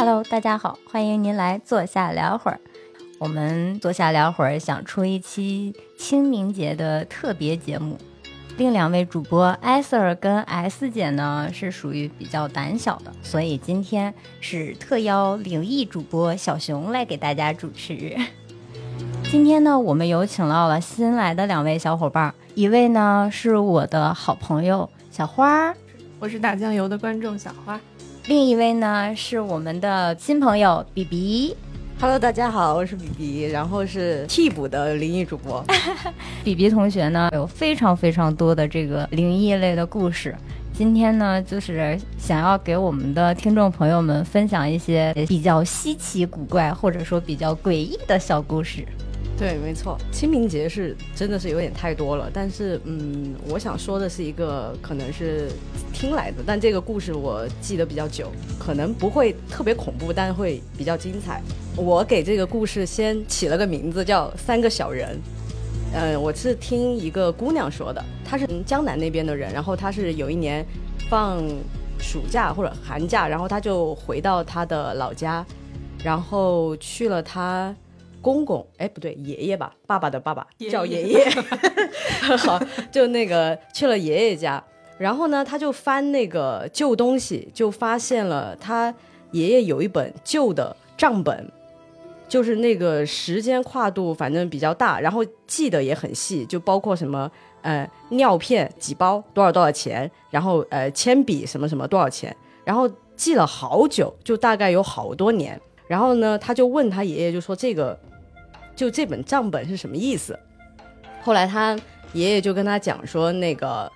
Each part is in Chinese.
Hello，大家好，欢迎您来坐下聊会儿。我们坐下聊会儿，想出一期清明节的特别节目。另两位主播艾 Sir 跟 S 姐呢是属于比较胆小的，所以今天是特邀灵异主播小熊来给大家主持。今天呢，我们有请到了新来的两位小伙伴，一位呢是我的好朋友小花，我是打酱油的观众小花；另一位呢是我们的新朋友比比。Hello，大家好，我是比比，然后是替补的灵异主播。比比同学呢有非常非常多的这个灵异类的故事，今天呢就是想要给我们的听众朋友们分享一些比较稀奇古怪或者说比较诡异的小故事。对，没错，清明节是真的是有点太多了，但是嗯，我想说的是一个可能是听来的，但这个故事我记得比较久，可能不会特别恐怖，但会比较精彩。我给这个故事先起了个名字叫《三个小人》，嗯，我是听一个姑娘说的，她是江南那边的人，然后她是有一年放暑假或者寒假，然后她就回到她的老家，然后去了她。公公，哎，不对，爷爷吧，爸爸的爸爸叫爷爷。好，就那个去了爷爷家，然后呢，他就翻那个旧东西，就发现了他爷爷有一本旧的账本，就是那个时间跨度反正比较大，然后记得也很细，就包括什么呃尿片几包多少多少钱，然后呃铅笔什么什么多少钱，然后记了好久，就大概有好多年。然后呢，他就问他爷爷，就说这个。就这本账本是什么意思？后来他爷爷就跟他讲说，那个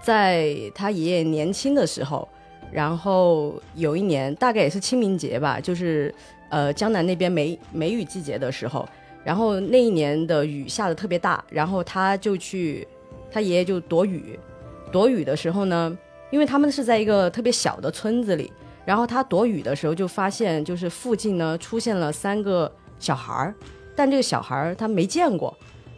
在他爷爷年轻的时候，然后有一年大概也是清明节吧，就是呃江南那边梅梅雨季节的时候，然后那一年的雨下的特别大，然后他就去他爷爷就躲雨，躲雨的时候呢，因为他们是在一个特别小的村子里，然后他躲雨的时候就发现就是附近呢出现了三个小孩儿。但这个小孩儿他没见过，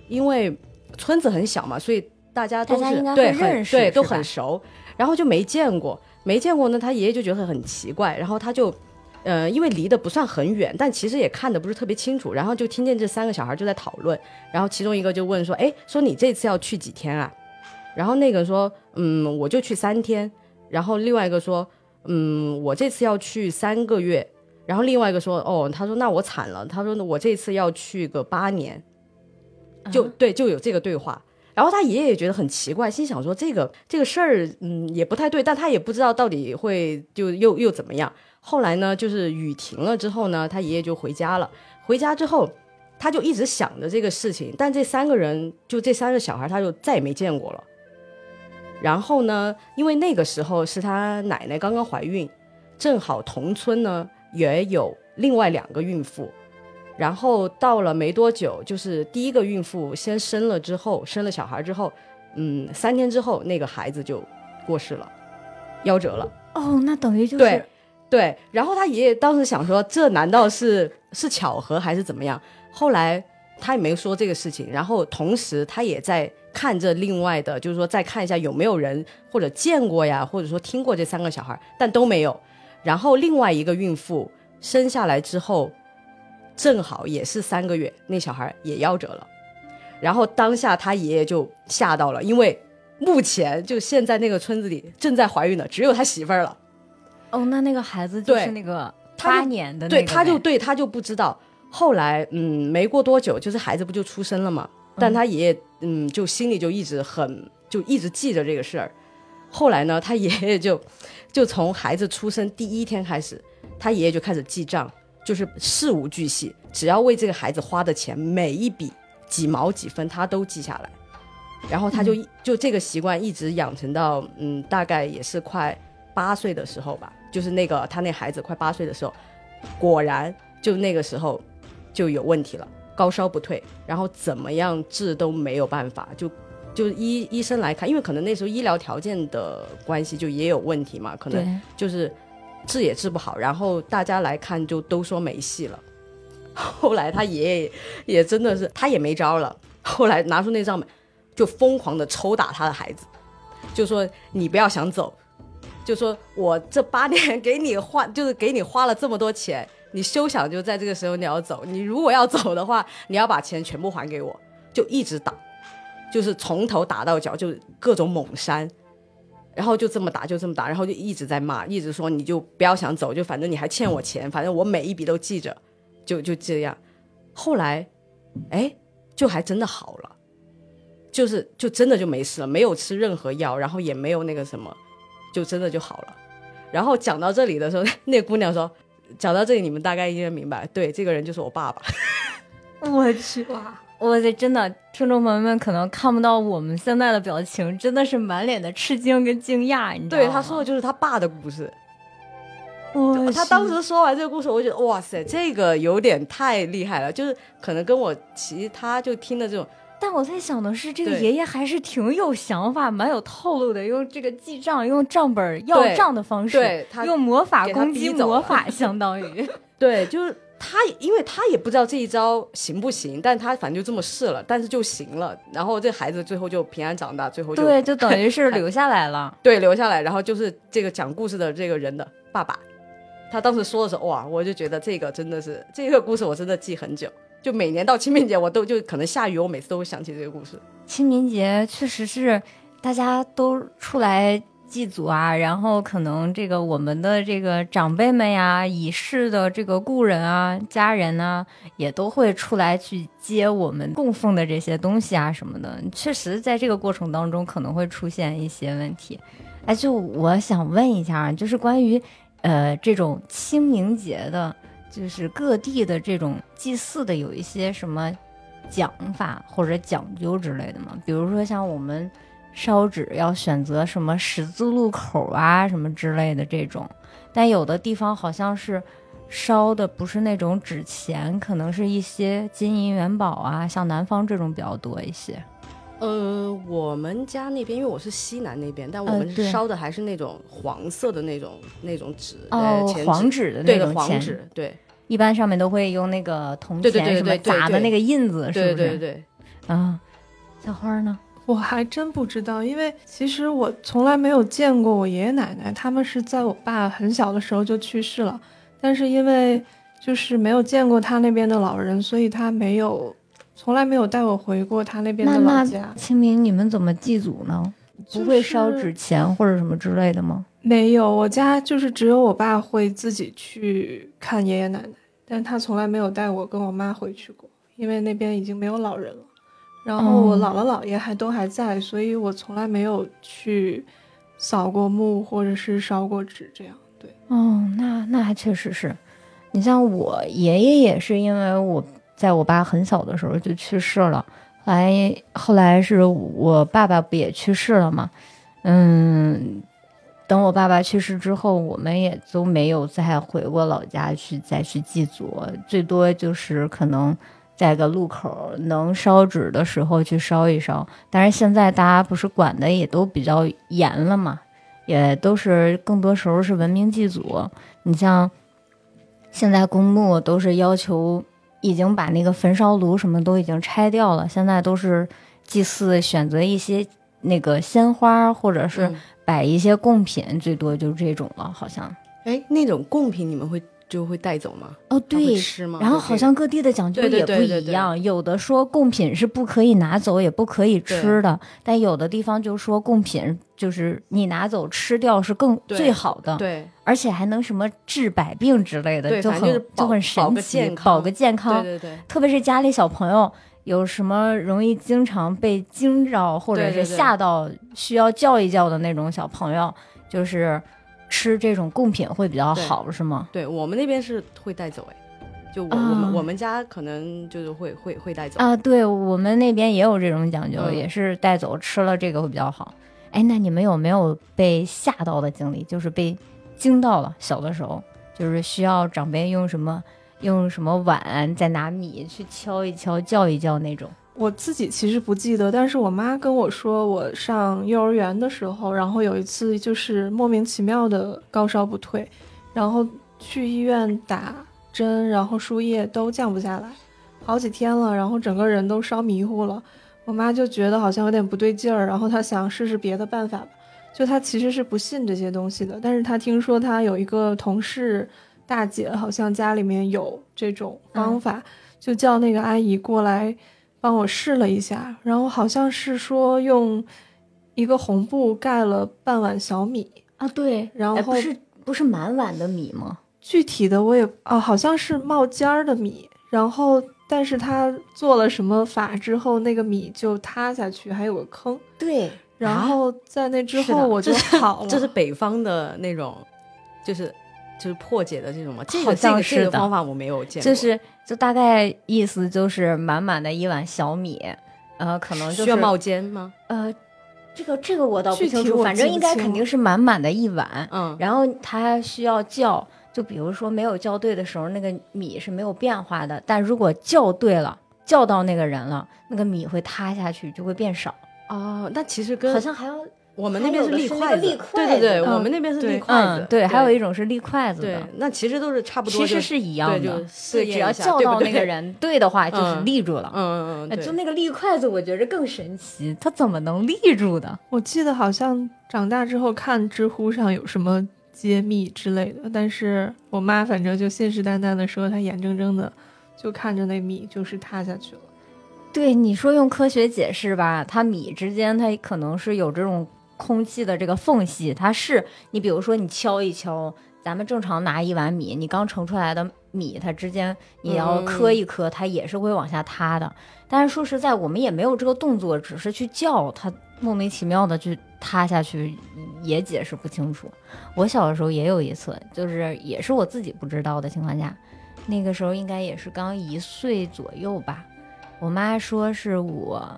因为村子很小嘛，所以大家都是对很对都很熟，然后就没见过，没见过呢，他爷爷就觉得很奇怪，然后他就，呃，因为离得不算很远，但其实也看得不是特别清楚，然后就听见这三个小孩就在讨论，然后其中一个就问说，哎，说你这次要去几天啊？然后那个说，嗯，我就去三天，然后另外一个说，嗯，我这次要去三个月。然后另外一个说，哦，他说那我惨了，他说我这次要去个八年，就对，就有这个对话。然后他爷爷也觉得很奇怪，心想说这个这个事儿，嗯，也不太对，但他也不知道到底会就又又怎么样。后来呢，就是雨停了之后呢，他爷爷就回家了。回家之后，他就一直想着这个事情，但这三个人就这三个小孩，他就再也没见过了。然后呢，因为那个时候是他奶奶刚刚怀孕，正好同村呢。也有另外两个孕妇，然后到了没多久，就是第一个孕妇先生了之后，生了小孩之后，嗯，三天之后那个孩子就过世了，夭折了。哦，那等于就是对对。然后他爷爷当时想说，这难道是 是巧合还是怎么样？后来他也没说这个事情。然后同时他也在看着另外的，就是说再看一下有没有人或者见过呀，或者说听过这三个小孩，但都没有。然后另外一个孕妇生下来之后，正好也是三个月，那小孩也夭折了。然后当下他爷爷就吓到了，因为目前就现在那个村子里正在怀孕的只有他媳妇儿了。哦，那那个孩子就是那个八年的，对，他就对他就不知道。后来嗯，没过多久，就是孩子不就出生了嘛？但他爷爷嗯，就心里就一直很就一直记着这个事儿。后来呢，他爷爷就，就从孩子出生第一天开始，他爷爷就开始记账，就是事无巨细，只要为这个孩子花的钱每一笔几毛几分他都记下来，然后他就就这个习惯一直养成到嗯，大概也是快八岁的时候吧，就是那个他那孩子快八岁的时候，果然就那个时候就有问题了，高烧不退，然后怎么样治都没有办法，就。就医医生来看，因为可能那时候医疗条件的关系，就也有问题嘛，可能就是治也治不好。然后大家来看，就都说没戏了。后来他爷爷也真的是，他也没招了。后来拿出那张本，就疯狂的抽打他的孩子，就说你不要想走，就说我这八年给你花，就是给你花了这么多钱，你休想就在这个时候你要走。你如果要走的话，你要把钱全部还给我，就一直打，就是从头打到脚，就各种猛扇。然后就这么打，就这么打，然后就一直在骂，一直说你就不要想走，就反正你还欠我钱，反正我每一笔都记着，就就这样。后来，哎，就还真的好了，就是就真的就没事了，没有吃任何药，然后也没有那个什么，就真的就好了。然后讲到这里的时候，那姑娘说，讲到这里你们大概应该明白，对，这个人就是我爸爸。我去哇！我的真的，听众朋友们可能看不到我们现在的表情，真的是满脸的吃惊跟惊讶。你知道吗对，他说的就是他爸的故事。哇他当时说完这个故事，我觉得哇塞，这个有点太厉害了，就是可能跟我其他就听的这种。但我在想的是，这个爷爷还是挺有想法、蛮有套路的，用这个记账、用账本要账的方式，对他用魔法攻击魔法，相当于。对，就是他，因为他也不知道这一招行不行，但他反正就这么试了，但是就行了。然后这孩子最后就平安长大，最后就对，就等于是留下来了。对留下来，然后就是这个讲故事的这个人的爸爸，他当时说的时候，哇，我就觉得这个真的是这个故事，我真的记很久。就每年到清明节，我都就可能下雨，我每次都会想起这个故事。清明节确实是大家都出来祭祖啊，然后可能这个我们的这个长辈们呀、已逝的这个故人啊、家人啊，也都会出来去接我们供奉的这些东西啊什么的。确实，在这个过程当中可能会出现一些问题。哎，就我想问一下，就是关于呃这种清明节的，就是各地的这种祭祀的有一些什么讲法或者讲究之类的吗？比如说像我们烧纸要选择什么十字路口啊什么之类的这种，但有的地方好像是烧的不是那种纸钱，可能是一些金银元宝啊，像南方这种比较多一些。呃，我们家那边，因为我是西南那边，但我们烧的还是那种黄色的那种那种纸，哦黄纸的那种钱，黄纸，对一般上面都会用那个铜对对钱什么对对对对砸的那个印子，是对不是？对对，啊，小花呢？我还真不知道，因为其实我从来没有见过我爷爷奶奶，他们是在我爸很小的时候就去世了，但是因为就是没有见过他那边的老人，所以他没有从来没有带我回过他那边的老家。清明你们怎么祭祖呢？不会烧纸钱或者什么之类的吗？没有，我家就是只有我爸会自己去看爷爷奶奶，但他从来没有带我跟我妈回去过，因为那边已经没有老人了。然后我哦姥姥姥爷还都还在，所以我从来没有去扫过墓或者是烧过纸这样。对，哦，那那还确实是。你像我爷爷也是，因为我在我爸很小的时候就去世了，后来后来是我爸爸不也去世了嘛，嗯，等我爸爸去世之后，我们也都没有再回过老家去再去祭祖，最多就是可能在个路口能烧纸的时候去烧一烧。但是现在大家不是管的也都比较严了嘛，也都是更多时候是文明祭祖。你像现在公墓都是要求已经把那个焚烧炉什么都已经拆掉了，现在都是祭祀选择一些那个鲜花或者是嗯摆一些贡品，最多就这种了，好像。哎，那种贡品你们会就会带走吗？哦，对。吃吗？然后好像各地的讲究也不一样，有的说贡品是不可以拿走，也不可以吃的，但有的地方就说贡品就是你拿走吃掉是更最好的，对而且还能什么治百病之类的，就很就很神奇，保个健康。对对对，特别是家里小朋友有什么容易经常被惊着或者是吓到，需要叫一叫的那种小朋友，就是吃这种贡品会比较好，是吗？对我们那边是会带走哎，就我、我啊们我们家可能就是会会会带走。啊，对我们那边也有这种讲究，嗯也是带走吃了这个会比较好。哎，那你们有没有被吓到的经历？就是被惊到了，小的时候就是需要长辈用什么用什么碗，再拿米去敲一敲、叫一叫那种。我自己其实不记得，但是我妈跟我说，我上幼儿园的时候，然后有一次就是莫名其妙的高烧不退，然后去医院打针，然后输液都降不下来，好几天了，然后整个人都烧迷糊了。我妈就觉得好像有点不对劲儿，然后她想试试别的办法吧，就她其实是不信这些东西的，但是她听说她有一个同事大姐，好像家里面有这种方法，就叫那个阿姨过来帮我试了一下，然后好像是说用一个红布盖了半碗小米，啊，对，然后哎不是不是满碗的米吗？具体的我也啊，好像是冒尖儿的米，然后但是他做了什么法之后，那个米就塌下去，还有个坑，对，然后在那之后我就好了。这是北方的那种，就是就是破解的这种吗？这好个这个这个像是的方法我没有见过，就是就大概意思就是满满的一碗小米，呃，可能就是需要冒尖吗？呃，这个这个我倒不清楚，反正应该肯定是满满的一碗，嗯，然后它需要校，就比如说没有校对的时候，那个米是没有变化的，但如果校对了，校到那个人了，那个米会塌下去，就会变少，哦，那其实跟好像还要我们那边是立筷子，对对对，我们那边是立筷子嗯，，对，还有一种是立筷子对的。，那其实都是差不多，其实是一样的对，只要叫到那个人对的话，就是嗯立住了。嗯嗯嗯，就那个立筷子，我觉着更神奇，它怎么能立住的？我记得好像长大之后看知乎上有什么揭秘之类的，但是我妈反正就信誓旦旦的说，她眼睁睁的就看着那米就是塌下去了。对你说用科学解释吧，它米之间它可能是有这种空气的这个缝隙，它是你比如说你敲一敲，咱们正常拿一碗米，你刚盛出来的米，它之间你要磕一磕，它也是会往下塌的。但是说实在，我们也没有这个动作，只是去叫它，莫名其妙的去塌下去，也解释不清楚。我小的时候也有一次，就是也是我自己不知道的情况下，那个时候应该也是刚一岁左右吧。我妈说是我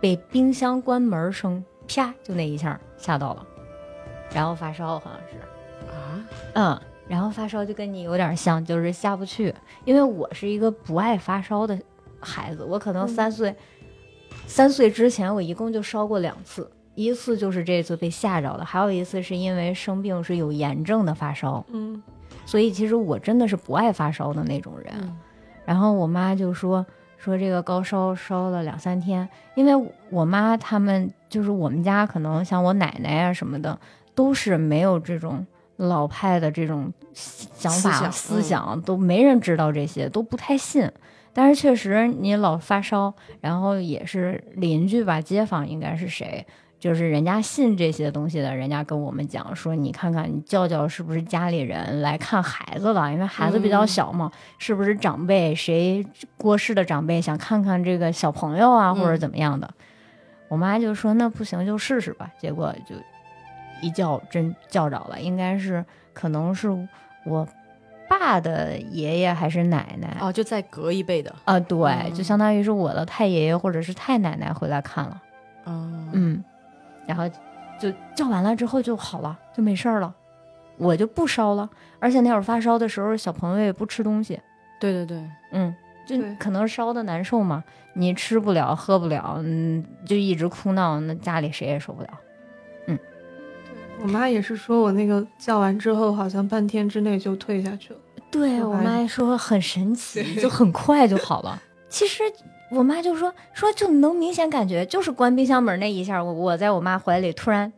被冰箱关门声啪就那一下吓到了，然后发烧好像是，啊，嗯，然后发烧就跟你有点像，就是下不去，因为我是一个不爱发烧的孩子，我可能嗯。三岁、三岁之前我一共就烧过两次，一次就是这次被吓着的，还有一次是因为生病是有炎症的发烧，嗯，所以其实我真的是不爱发烧的那种人。嗯。然后我妈就说说这个高烧烧了两三天，因为我妈他们就是我们家可能像我奶奶啊什么的，都是没有这种老派的这种想法思想都没人知道这些，都不太信。但是确实你老发烧，然后也是邻居吧，街坊应该是谁，就是人家信这些东西的，人家跟我们讲说，你看看你叫叫是不是家里人来看孩子了，因为孩子比较嗯小嘛，是不是长辈谁过世的长辈想看看这个小朋友啊，或者嗯怎么样的。我妈就说那不行就试试吧，结果就一叫真叫着了，应该是可能是我爸的爷爷还是奶奶哦，就再隔一辈的，啊，对，嗯。就相当于是我的太爷爷或者是太奶奶回来看了。嗯嗯，然后就叫完了之后就好了，就没事儿了，我就不烧了。而且那会儿发烧的时候，小朋友也不吃东西，对对对，嗯，就可能烧的难受嘛，你吃不了喝不了，嗯，就一直哭闹，那家里谁也受不了。嗯我妈也是说我那个叫完之后，好像半天之内就退下去了。对我妈说很神奇，就很快就好了。其实我妈就说说就能明显感觉，就是关冰箱门那一下，我我在我妈怀里突然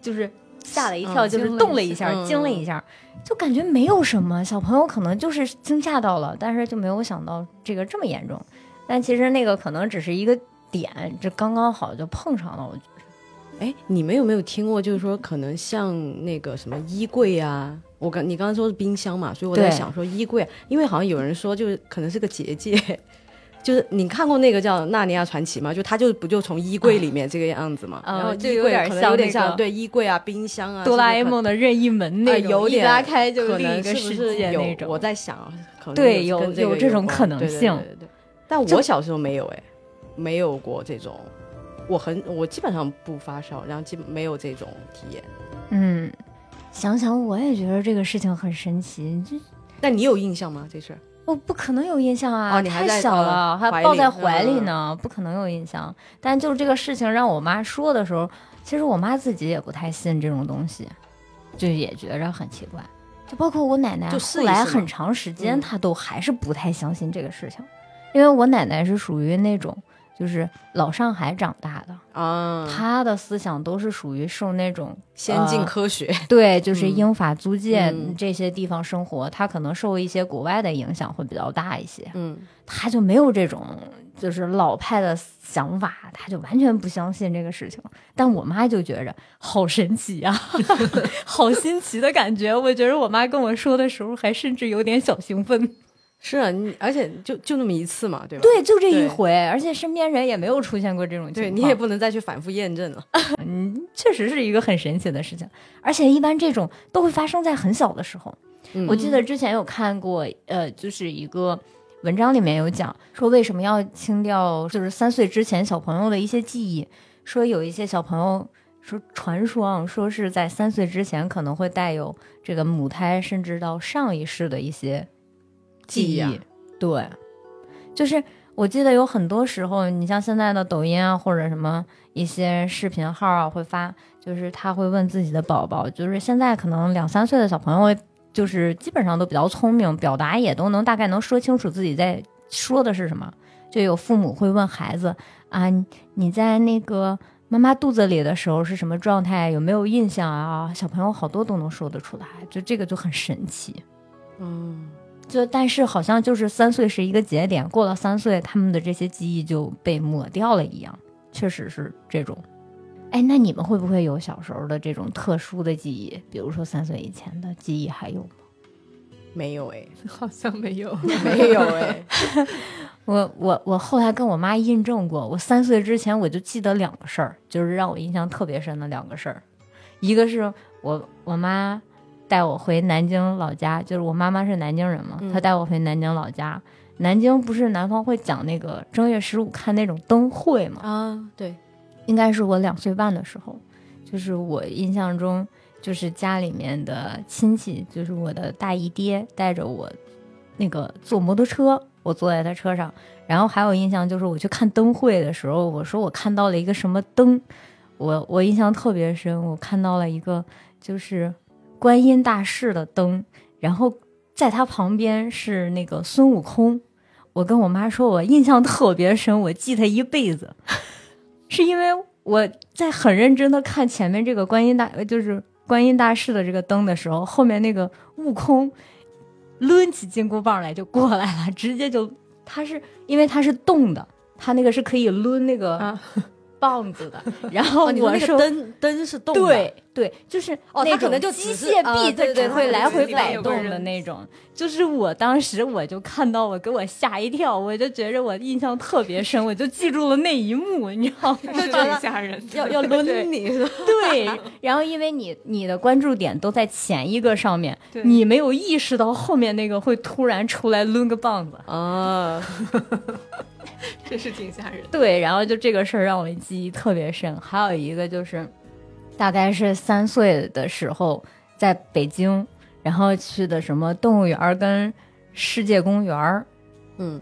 就是吓了一跳，嗯就是动了一下，惊了一嗯下，就感觉没有什么，小朋友可能就是惊吓到了，但是就没有想到这个这么严重。但其实那个可能只是一个点，这刚刚好就碰上了，我觉得。哎，你们有没有听过？就是说，可能像那个什么衣柜啊，我刚你刚刚说是冰箱嘛，所以我在想说衣柜，啊因为好像有人说就是可能是个结界，就是你看过那个叫《纳尼亚传奇》吗？就他就不就从衣柜里面这个样子嘛，啊然后就有点衣柜可能像有点像个对衣柜啊、冰箱啊，哆啦 A 梦的任意门那种，一啊有点拉开就可另一个世界那种。我在想啊，可能对有有这种可能对对性对对对但我小时候没有哎，没有过这种，我很我基本上不发烧，然后基本没有这种体验。嗯，想想我也觉得这个事情很神奇，这那你有印象吗？这事儿？我不可能有印象啊，哦你还太小了，还抱在怀里嗯呢，不可能有印象。但就是这个事情让我妈说的时候，其实我妈自己也不太信这种东西，就也觉着很奇怪。就包括我奶奶，后来很长时间嗯她都还是不太相信这个事情，因为我奶奶是属于那种就是老上海长大的，啊，他的思想都是属于受那种先进呃科学，对，就是嗯英法租界嗯这些地方生活，他可能受一些国外的影响会比较大一些，嗯他就没有这种就是老派的想法，他就完全不相信这个事情。但我妈就觉着好神奇呀、好新奇的感觉。我觉得我妈跟我说的时候，还甚至有点小兴奋。是啊，你而且就就那么一次嘛，对吧？对，就这一回，而且身边人也没有出现过这种情况。对你也不能再去反复验证了。嗯，确实是一个很神奇的事情，而且一般这种都会发生在很小的时候。嗯我记得之前有看过，呃，就是一个文章里面有讲说为什么要清掉，就是三岁之前小朋友的一些记忆，说有一些小朋友说传说啊，说是在三岁之前可能会带有这个母胎甚至到上一世的一些记忆，啊对，就是我记得有很多时候，你像现在的抖音啊，或者什么一些视频号啊，会发，就是他会问自己的宝宝，就是现在可能两三岁的小朋友，就是基本上都比较聪明，表达也都能大概能说清楚自己在说的是什么。就有父母会问孩子啊，你你在那个妈妈肚子里的时候是什么状态？有没有印象啊？小朋友好多都能说得出来，就这个就很神奇。嗯，就但是好像就是三岁是一个节点，过了三岁，他们的这些记忆就被抹掉了一样，确实是这种。哎，那你们会不会有小时候的这种特殊的记忆？比如说三岁以前的记忆还有吗？没有哎，好像没有。没有哎，我我我后来跟我妈印证过，我三岁之前我就记得两个事儿，就是让我印象特别深的两个事儿，一个是我我妈带我回南京老家，就是我妈妈是南京人嘛，嗯她带我回南京老家。南京不是南方会讲那个正月十五看那种灯会嘛？啊，对，应该是我两岁半的时候，就是我印象中，就是家里面的亲戚，就是我的大姨爹带着我那个坐摩托车，我坐在他车上，然后还有印象就是我去看灯会的时候，我说我看到了一个什么灯，我我印象特别深，我看到了一个就是观音大士的灯，然后在他旁边是那个孙悟空。我跟我妈说，我印象特别深，我记他一辈子，是因为我在很认真的看前面这个观音大，就是观音大士的这个灯的时候，后面那个悟空抡起金箍棒来就过来了，直接就他是因为他是动的，他那个是可以抡那个棒子的，然后我说那个灯灯是动的，对对，就是哦它可能就机械臂，啊对对它只会来回摆动的那种。就是我当时我就看到，我给我吓一跳，我就觉着我印象特别深，我就记住了那一幕，你知道吗？吓人。要要抡你？对，然后因为你你的关注点都在前一个上面，你没有意识到后面那个会突然出来抡个棒子。啊，这是挺吓人。对，然后就这个事儿让我记忆特别深。还有一个就是，大概是三岁的时候，在北京，然后去的什么动物园儿跟世界公园儿。嗯，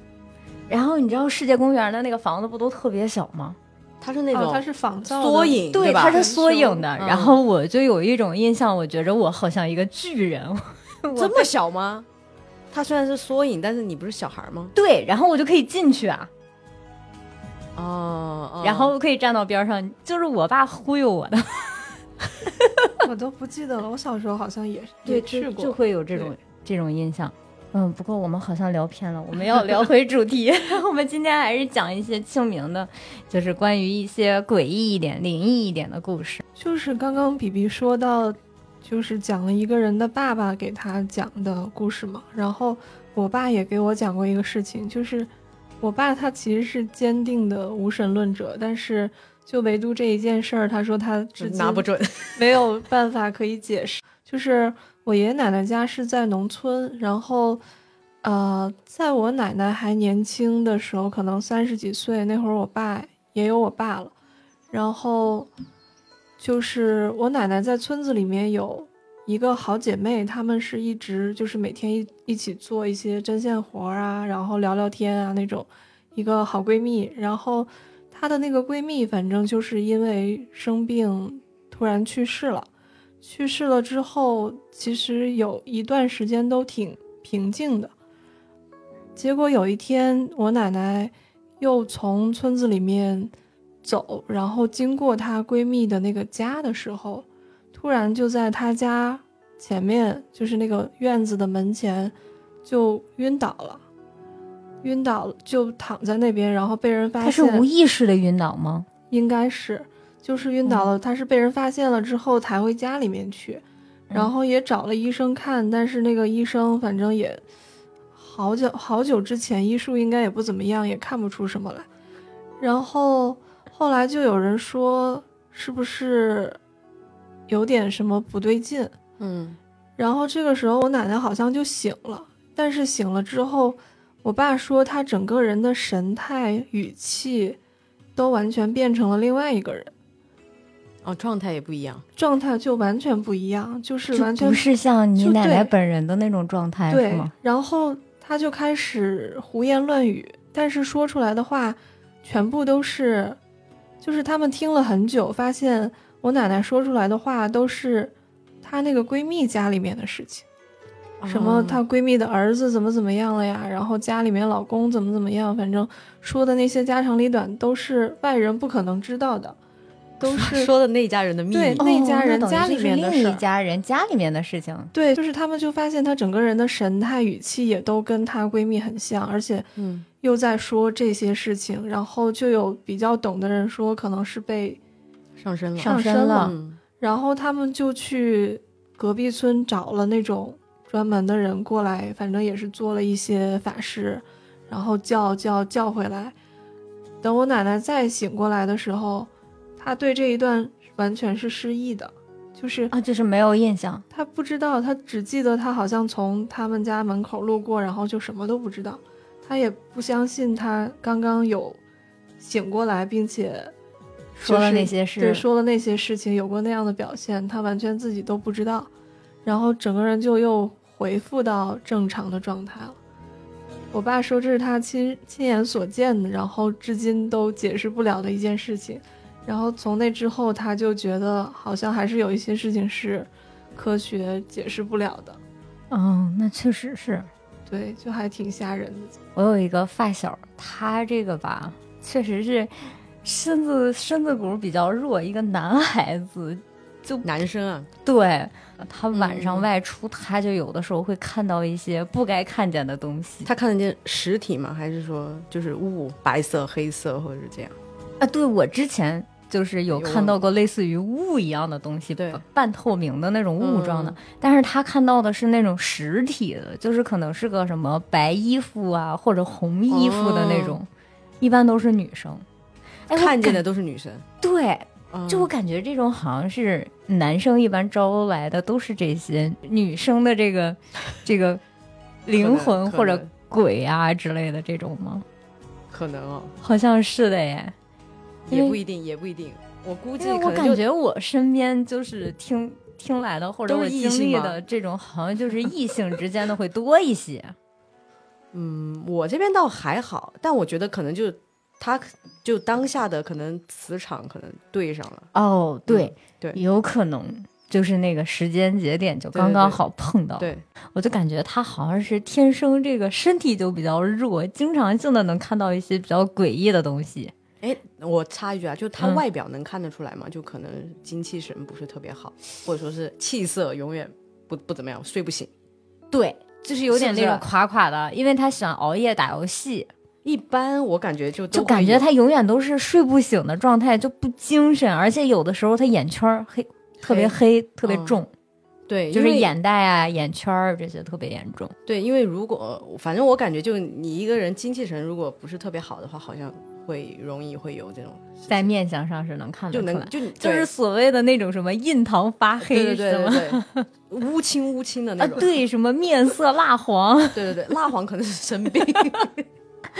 然后你知道世界公园的那个房子不都特别小吗？哦，它是那种它是仿造的缩影，对，吧？它是缩影的。嗯然后我就有一种印象，我觉着我好像一个巨人。这么小吗？它虽然是缩影，但是你不是小孩吗？对，然后我就可以进去啊，哦，哦然后可以站到边儿上，就是我爸忽悠我的。我都不记得了。我小时候好像也 对，去过就。会有这种这种印象。嗯，不过我们好像聊偏了，我们要 聊回主题。我们今天还是讲一些清明的，就是关于一些诡异一点、灵异一点的故事。就是刚刚比比说到，就是讲了一个人的爸爸给他讲的故事嘛。然后我爸也给我讲过一个事情，就是我爸他其实是坚定的无神论者，但是就唯独这一件事儿，他说他至今拿不准。没有办法可以解释。就是我爷爷奶奶家是在农村，然后，呃，在我奶奶还年轻的时候，可能三十几岁那会儿，我爸也有我爸了。然后，就是我奶奶在村子里面有一个好姐妹，她们是一直就是每天一一起做一些针线活啊，然后聊聊天啊那种，一个好闺蜜。然后她的那个闺蜜，反正就是因为生病突然去世了。去世了之后，其实有一段时间都挺平静的。结果有一天，我奶奶又从村子里面走，然后经过她闺蜜的那个家的时候，突然就在他家前面，就是那个院子的门前，就晕倒了。晕倒就躺在那边，然后被人发现。他是无意识的晕倒吗？应该是，就是晕倒了。他是被人发现了之后抬回家里面去，然后也找了医生看，但是那个医生反正也好久好久之前医术应该也不怎么样，也看不出什么来。然后后来就有人说是不是有点什么不对劲？嗯，然后这个时候我奶奶好像就醒了，但是醒了之后。我爸说，他整个人的神态、语气，都完全变成了另外一个人。哦，状态也不一样，状态就完全不一样，就是完全不是像你奶奶本人的那种状态，是吗？然后他就开始胡言乱语，但是说出来的话，全部都是，就是他们听了很久，发现我奶奶说出来的话都是她那个闺蜜家里面的事情。什么？她闺蜜的儿子怎么怎么样了呀？然后家里面老公怎么怎么样？反正说的那些家长里短都是外人不可能知道的，都是说的那家人的秘密。对，那家人家里面的另一家人家里面的事情。对，就是他们就发现她整个人的神态语气也都跟她闺蜜很像，而且嗯，又在说这些事情。然后就有比较懂的人说，可能是被上身了，上身了。然后他们就去隔壁村找了那种。专门的人过来，反正也是做了一些法事，然后叫叫叫回来。等我奶奶再醒过来的时候，她对这一段完全是失忆的，就是啊，就是没有印象。她不知道，她只记得她好像从他们家门口路过，然后就什么都不知道。她也不相信她刚刚有醒过来，并且说了那些事，对，说了那些事情，有过那样的表现，他完全自己都不知道。然后整个人就又。恢复到正常的状态了。我爸说这是他亲亲眼所见的，然后至今都解释不了的一件事情。然后从那之后，他就觉得好像还是有一些事情是科学解释不了的。嗯，那确实是，对，就还挺吓人的。我有一个发小，他这个吧，确实是身子身子骨比较弱，一个男孩子。就男生啊，对他晚上外出，他就有的时候会看到一些不该看见的东西。他看得见实体吗？还是说就是雾，白色、黑色，或者是这样？啊，对我之前就是有看到过类似于雾一样的东西，对，半透明的那种雾状的。但是他看到的是那种实体的，就是可能是个什么白衣服啊，或者红衣服的那种，一般都是女生。看见的都是女生，对。就我感觉这种好像是男生一般招来的都是这些女生的这个 这个灵魂或者鬼啊之类的这种吗？可能哦，好像是的耶，也不一定，也不一定。我估计我感觉我身边就是听听来的或者我经历的这种，好像就是异性之间的会多一些。嗯，我这边倒还好，但我觉得可能就。他就当下的可能磁场可能对上了哦，对对，有可能就是那个时间节点就刚刚好碰到。对，我就感觉他好像是天生这个身体就比较弱，经常性的能看到一些比较诡异的东西。哎，我插一句啊，就他外表能看得出来吗？就可能精气神不是特别好，或者说是气色永远不不怎么样，睡不醒。对，就是有点那种垮垮的，因为他喜欢熬夜打游戏。一般我感觉就就感觉他永远都是睡不醒的状态，就不精神，而且有的时候他眼圈黑，特别黑，特别重。对，就是眼袋啊、眼圈这些特别严重。对，因为如果反正我感觉，就你一个人精气神如果不是特别好的话，好像会容易会有这种在面相上是能看得出来，就就是所谓的那种什么印堂发黑，对对对对，乌青乌青的那种。对，什么面色蜡黄。对对对，蜡黄可能是生 病。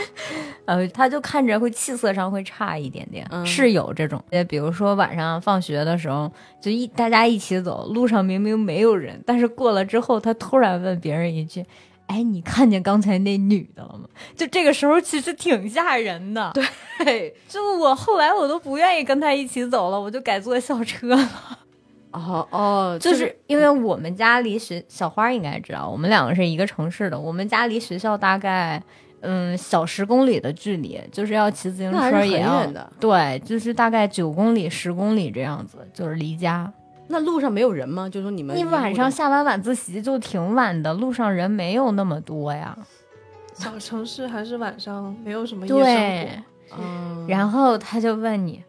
呃，他就看着会气色上会差一点点，是有这种。也比如说晚上放学的时候，就一大家一起走，路上明明没有人，但是过了之后，他突然问别人一句：“哎，你看见刚才那女的了吗？”就这个时候其实挺吓人的。对，就我后来我都不愿意跟他一起走了，我就改坐校车了。哦 哦，就是因为我们家离学小花应该知道，我们两个是一个城市的，我们家离学校大概。嗯小十公里的距离，就是要骑自行车也要远的。对，就是大概九公里、十公里这样子，就是离家。那路上没有人吗？就说你们你晚上下完晚自习就挺晚的，路上人没有那么多呀。小城市还是晚上没有什么夜生对活。，嗯，然后他就问你，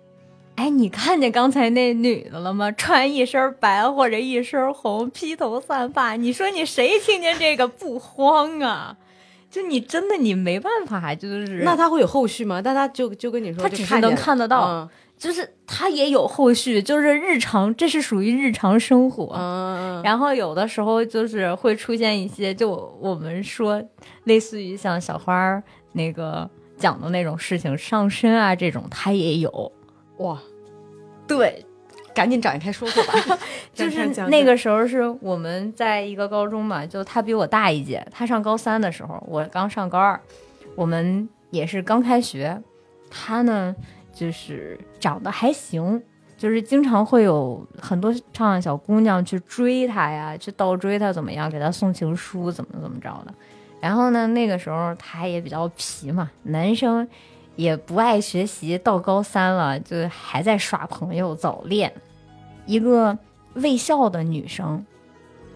哎，你看见刚才那女的了吗？穿一身白或者一身红，披头散发，你说你谁听见这个不慌啊？就你真的你没办法，就是那他会有后续吗？但他就就跟你说，他只是能看得到，嗯就是他也有后续，就是日常，这是属于日常生活。嗯，然后有的时候就是会出现一些，就我们说类似于像小花儿那个讲的那种事情，上身啊这种，他也有。哇，对，赶紧展开说说吧。就是那个时候是我们在一个高中嘛，就他比我大一届，他上高三的时候，我刚上高二，我们也是刚开学，他呢就是长得还行。就是经常会有很多漂亮小姑娘去追他呀，去倒追他怎么样，给他送情书怎么怎么着的。然后呢，那个时候他也比较皮嘛，男生也不爱学习，到高三了就还在耍朋友早恋。一个卫校的女生，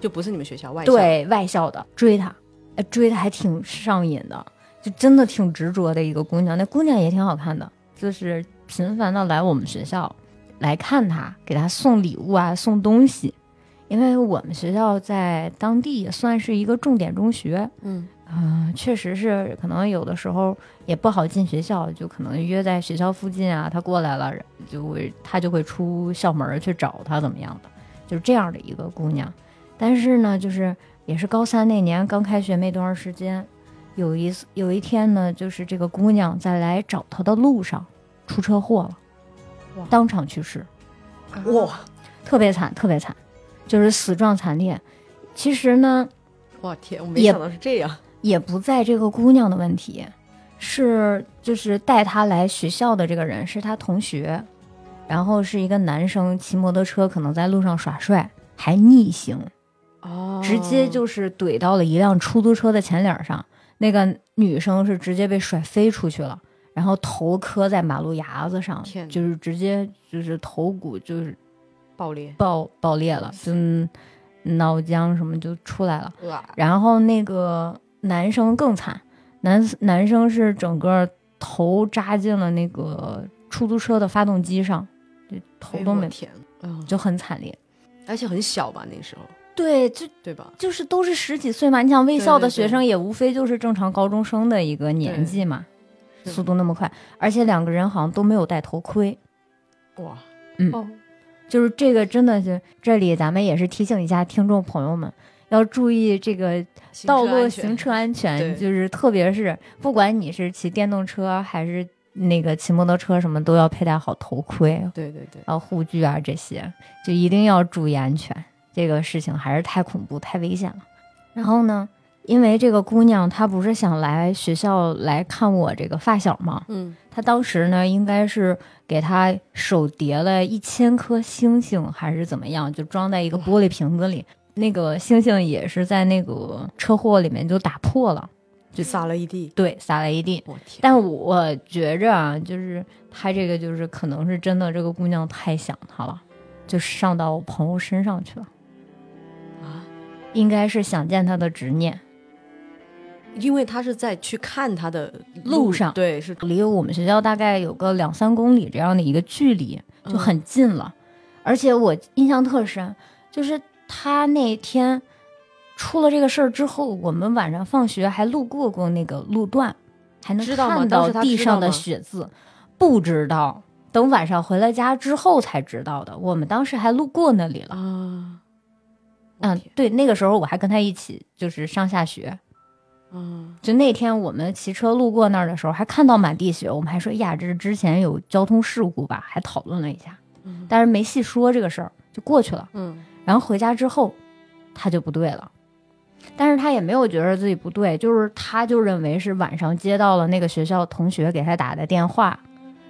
就不是你们学校外校，对外校的追他，哎，追的还挺上瘾的，就真的挺执着的一个姑娘。那姑娘也挺好看的，就是频繁的来我们学校来看他，给他送礼物啊，送东西。因为我们学校在当地也算是一个重点中学，嗯，嗯、确实是可能有的时候也不好进学校，就可能约在学校附近啊，他过来了，就会他就会出校门去找他怎么样的，就是这样的一个姑娘。但是呢，就是也是高三那年刚开学没多长时间，有一次有一天呢，就是这个姑娘在来找他的路上出车祸了，当场去世，哇特别惨，特别惨，就是死状惨烈。其实呢，哇天，我没也想到是这样。也不在这个姑娘的问题，是就是带她来学校的这个人是她同学，然后是一个男生骑摩托车可能在路上耍帅，还逆行，哦直接就是怼到了一辆出租车的前脸上，那个女生是直接被甩飞出去了，然后头磕在马路牙子上就是直接就是头骨就是爆裂，爆爆裂了，就脑浆什么就出来了。然后那个男生更惨，男男生是整个头扎进了那个出租车的发动机上，就头都没，哎天，嗯，就很惨烈。而且很小吧那时候，对，就对吧？就是都是十几岁嘛，你想卫校的学生也无非就是正常高中生的一个年纪嘛，是速度那么快，而且两个人好像都没有戴头盔。哇，哦，就是这个真的是，这里咱们也是提醒一下听众朋友们，要注意这个道路车安全行车安全，就是特别是不管你是骑电动车还是那个骑摩托车，什么都要佩戴好头盔，对对对，然后护具啊这些，就一定要注意安全。这个事情还是太恐怖、太危险了。然后呢，因为这个姑娘她不是想来学校来看我这个发小吗？嗯，她当时呢应该是给她手叠了一千颗星星，还是怎么样，就装在一个玻璃瓶子里。那个星星也是在那个车祸里面就打破了，就撒了一地，对，撒了一地。我天，但我觉着啊，就是她这个就是可能是真的，这个姑娘太想他了，就上到我朋友身上去了，啊，应该是想见他的执念。因为他是在去看他的路上对，是离我们学校大概有个两三公里这样的一个距离，就很近了。而且我印象特深，就是他那天出了这个事儿之后，我们晚上放学还路过过那个路段，还能看到地上的血渍。不知道，等晚上回了家之后才知道的。我们当时还路过那里了。啊，嗯，对，那个时候我还跟他一起就是上下学。嗯，就那天我们骑车路过那儿的时候，还看到满地血，我们还说呀，这是之前有交通事故吧，还讨论了一下，嗯但是没细说这个事儿，就过去了。嗯，然后回家之后，他就不对了，但是他也没有觉得自己不对，就是他就认为是晚上接到了那个学校同学给他打的电话，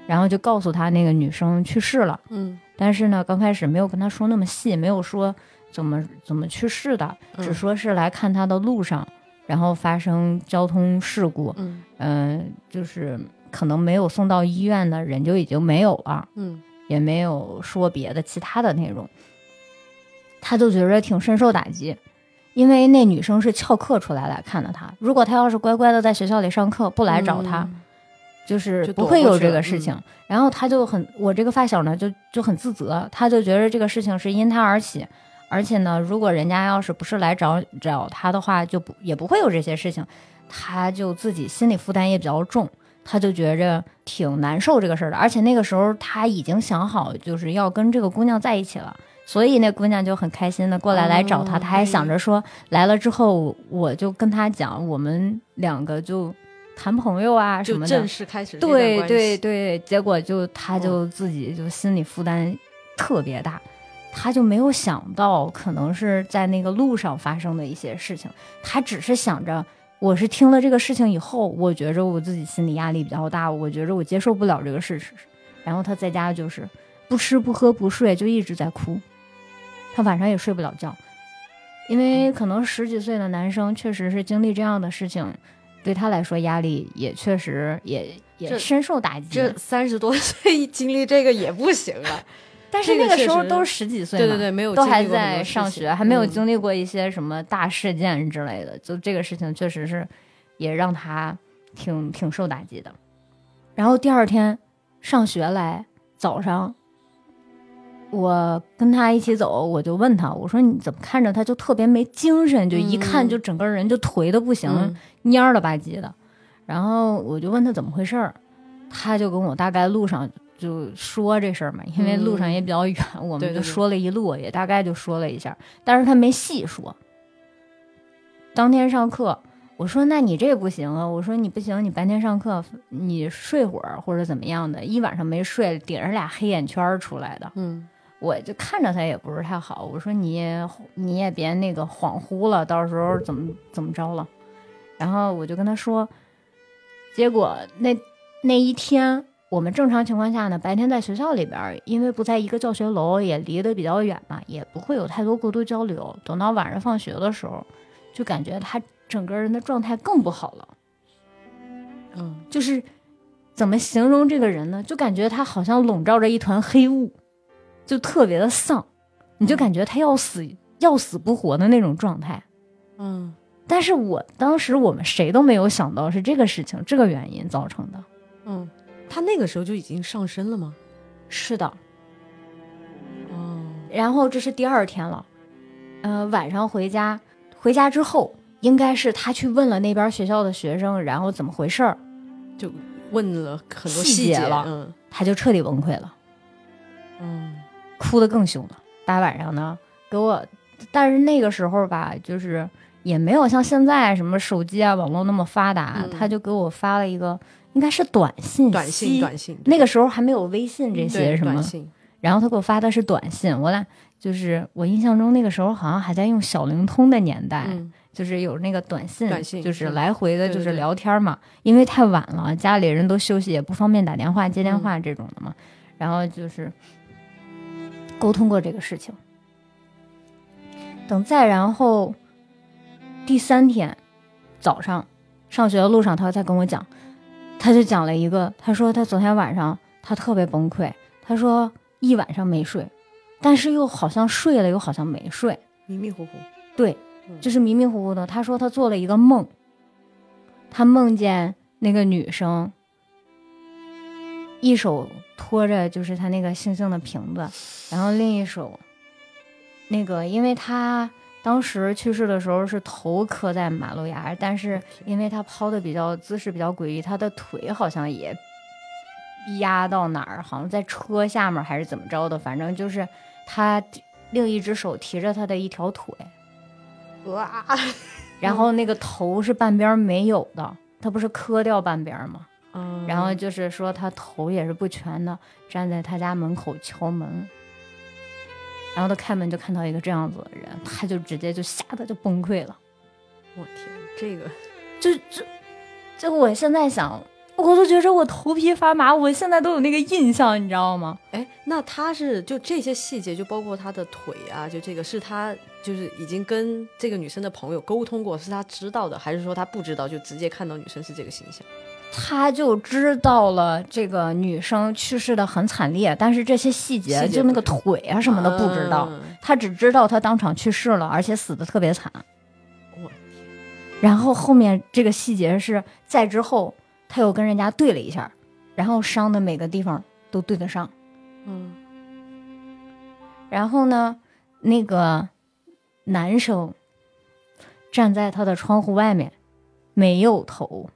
然后就告诉他那个女生去世了。嗯，但是呢，刚开始没有跟他说那么细，没有说怎么怎么去世的，嗯只说是来看他的路上然后发生交通事故，嗯。嗯、就是可能没有送到医院的人就已经没有了，嗯。也没有说别的其他的内容，他就觉着挺深受打击。因为那女生是翘课出来来看的他，如果他要是乖乖的在学校里上课，不来找他，嗯就是不会有这个事情。然后他就很，我这个发小呢，就就很自责，他就觉得这个事情是因他而起，而且呢，如果人家要是不是来找找他的话，就不也不会有这些事情，他就自己心理负担也比较重。他就觉着挺难受这个事儿的，而且那个时候他已经想好就是要跟这个姑娘在一起了，所以那姑娘就很开心的过来来找他，哦他还想着说来了之后我就跟他讲，我们两个就谈朋友啊什么的。就正，式开始对对对，结果就他就自己就心理负担特别大，他就没有想到可能是在那个路上发生的一些事情，他只是想着。我是听了这个事情以后，我觉着我自己心理压力比较大，我觉着我接受不了这个事实，然后他在家就是不吃不喝不睡，就一直在哭，他晚上也睡不了觉，因为可能十几岁的男生确实是经历这样的事情，对他来说压力也确实也也深受打击。这三十多岁经历这个也不行啊。但是那个时候都是十几岁嘛，对对对，没有都还在上学，还没有嗯经历过一些什么大事件之类的，就这个事情确实是也让他挺挺受打击的。然后第二天上学来，早上我跟他一起走，我就问他，我说你怎么看着他就特别没精神，就一看嗯就整个人就颓的不行，嗯。蔫了吧唧的。然后我就问他怎么回事儿，他就跟我大概路上就说这事儿嘛，因为路上也比较远，我们就说了一路，也大概就说了一下，但是他没细说。当天上课，我说那你这不行啊，我说你不行，你白天上课你睡会儿或者怎么样的，一晚上没睡，顶着俩黑眼圈儿出来的，嗯我就看着他也不是太好，我说你也你也别那个恍惚了，到时候怎么怎么着了。然后我就跟他说，结果那那一天我们正常情况下呢，白天在学校里边儿，因为不在一个教学楼，也离得比较远嘛，也不会有太多过多交流。等到晚上放学的时候，就感觉他整个人的状态更不好了。嗯就是怎么形容这个人呢？就感觉他好像笼罩着一团黑雾，就特别的丧，你就感觉他要死要死不活的那种状态。嗯但是我当时我们谁都没有想到是这个事情这个原因造成的。嗯，他那个时候就已经上身了吗？是的，哦，然后这是第二天了，呃，晚上回家，回家之后应该是他去问了那边学校的学生，然后怎么回事儿，就问了很多细节了嗯他就彻底崩溃了。嗯哭得更凶了。大晚上呢，给我，但是那个时候吧，就是也没有像现在什么手机啊、网络那么发达，嗯他就给我发了一个，应该是短信，短信短信那个时候还没有微信这些什么然后他给我发的是短信，我俩就是我印象中那个时候好像还在用小灵通的年代，嗯就是有那个短信，短信就是嗯来回的，就是对对对聊天嘛。因为太晚了，家里人都休息，也不方便打电话、接电嗯话这种的嘛。然后就是沟通过这个事情。等再然后第三天早上上学的路上，他再跟我讲，他就讲了一个，他说他昨天晚上他特别崩溃，他说一晚上没睡，但是又好像睡了，又好像没睡。迷迷糊糊对嗯，就是迷迷糊糊的。他说他做了一个梦，他梦见那个女生一手托着就是他那个星星的瓶子，然后另一手那个，因为他当时去世的时候是头磕在马路牙，但是因为他抛的比较姿势比较诡异，他的腿好像也压到哪儿，好像在车下面还是怎么着的，反正就是他另一只手提着他的一条腿。哇，然后那个头是半边没有的，他不是磕掉半边儿吗？嗯然后就是说他头也是不全的，站在他家门口敲门，然后他开门就看到一个这样子的人，他就直接就吓得就崩溃了。我天，这个就就就我现在想，我都觉着我头皮发麻，我现在都有那个印象，你知道吗？哎，那他是就这些细节，就包括他的腿啊，就这个是他就是已经跟这个女生的朋友沟通过，是他知道的，还是说他不知道，就直接看到女生是这个形象？他就知道了这个女生去世的很惨烈，但是这些细节，就那个腿啊什么的不知道，嗯他只知道他当场去世了，而且死的特别惨。我然后后面这个细节是在之后，他又跟人家对了一下，然后伤的每个地方都对得上。嗯然后呢，那个男生站在他的窗户外面，没有头，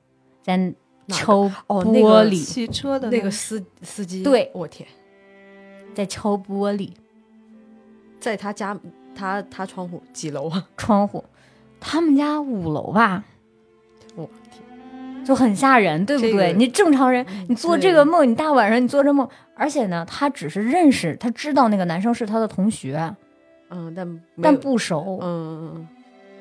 在敲哦那个玻璃，骑车的那个司司机，对。我天，在敲玻璃。在他家他他窗户几楼啊？窗户。他们家五楼吧，我天，就很吓人，对不这对？个你正常人，你做这个梦，你大晚上你做这梦，而且呢，他只是认识，他知道那个男生是他的同学，嗯，但但不熟，嗯嗯嗯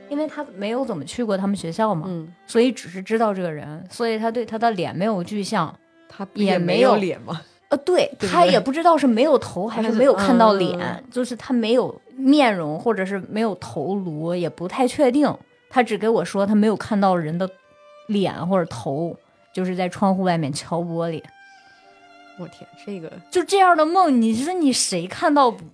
因为他没有怎么去过他们学校嘛，所以只是知道这个人，所以他对他的脸没有具象。他也没没有有脸吗？呃，对他也不知道是没有头还还是是没有看到脸，嗯就是他没有面容或者是没有头颅，也不太确定。他只给我说他没有看到人的脸或者头，就是在窗户外面敲玻璃。我天，这个就这样的梦，你说你谁看到不？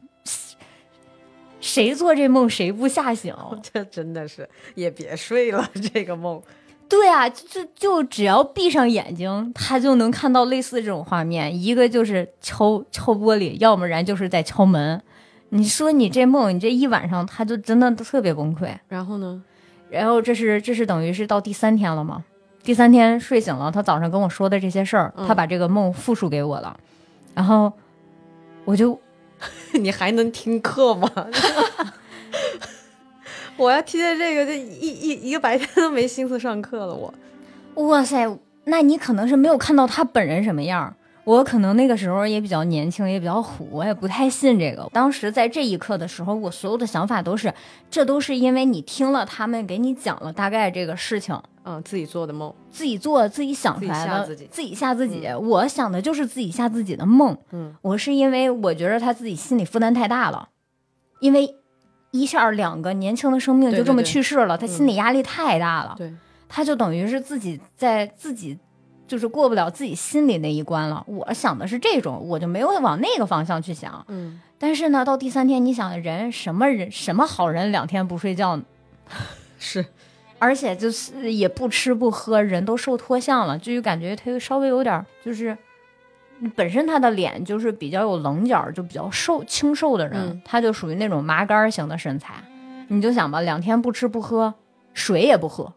谁做这梦谁不吓醒？这真的是也别睡了，这个梦。对啊，就就只要闭上眼睛，他就能看到类似这种画面。一个就是敲敲玻璃，要不然就是在敲门。你说你这梦，你这一晚上，他就真的特别崩溃。然后呢？然后这是这是等于是到第三天了吗？第三天睡醒了，他早上跟我说的这些事儿，嗯他把这个梦复述给我了，然后我就 你还能听课吗？我要听见这个，就一一一个白天都没心思上课了。我哇塞，那你可能是没有看到他本人什么样。我可能那个时候也比较年轻，也比较虎，我也不太信这个。当时在这一刻的时候，我所有的想法都是，这都是因为你听了他们给你讲了大概这个事情，嗯，自己做的梦，自己做自己想出来的，自己吓自己自己吓自己。我想的就是自己吓自己的梦。嗯，我是因为我觉得他自己心理负担太大了，因为一下两个年轻的生命就这么对对对去世了，他心理压力太大了。对，他就等于是自己在自己就是过不了自己心里那一关了。我想的是这种，我就没有往那个方向去想。嗯，但是呢，到第三天，你想人什么人什么好人两天不睡觉，是，而且就是也不吃不喝，人都瘦脱相了，就感觉他稍微有点儿就是。本身他的脸就是比较有棱角，就比较瘦清瘦的人，嗯他就属于那种麻杆儿型的身材。你就想吧，两天不吃不喝，水也不喝，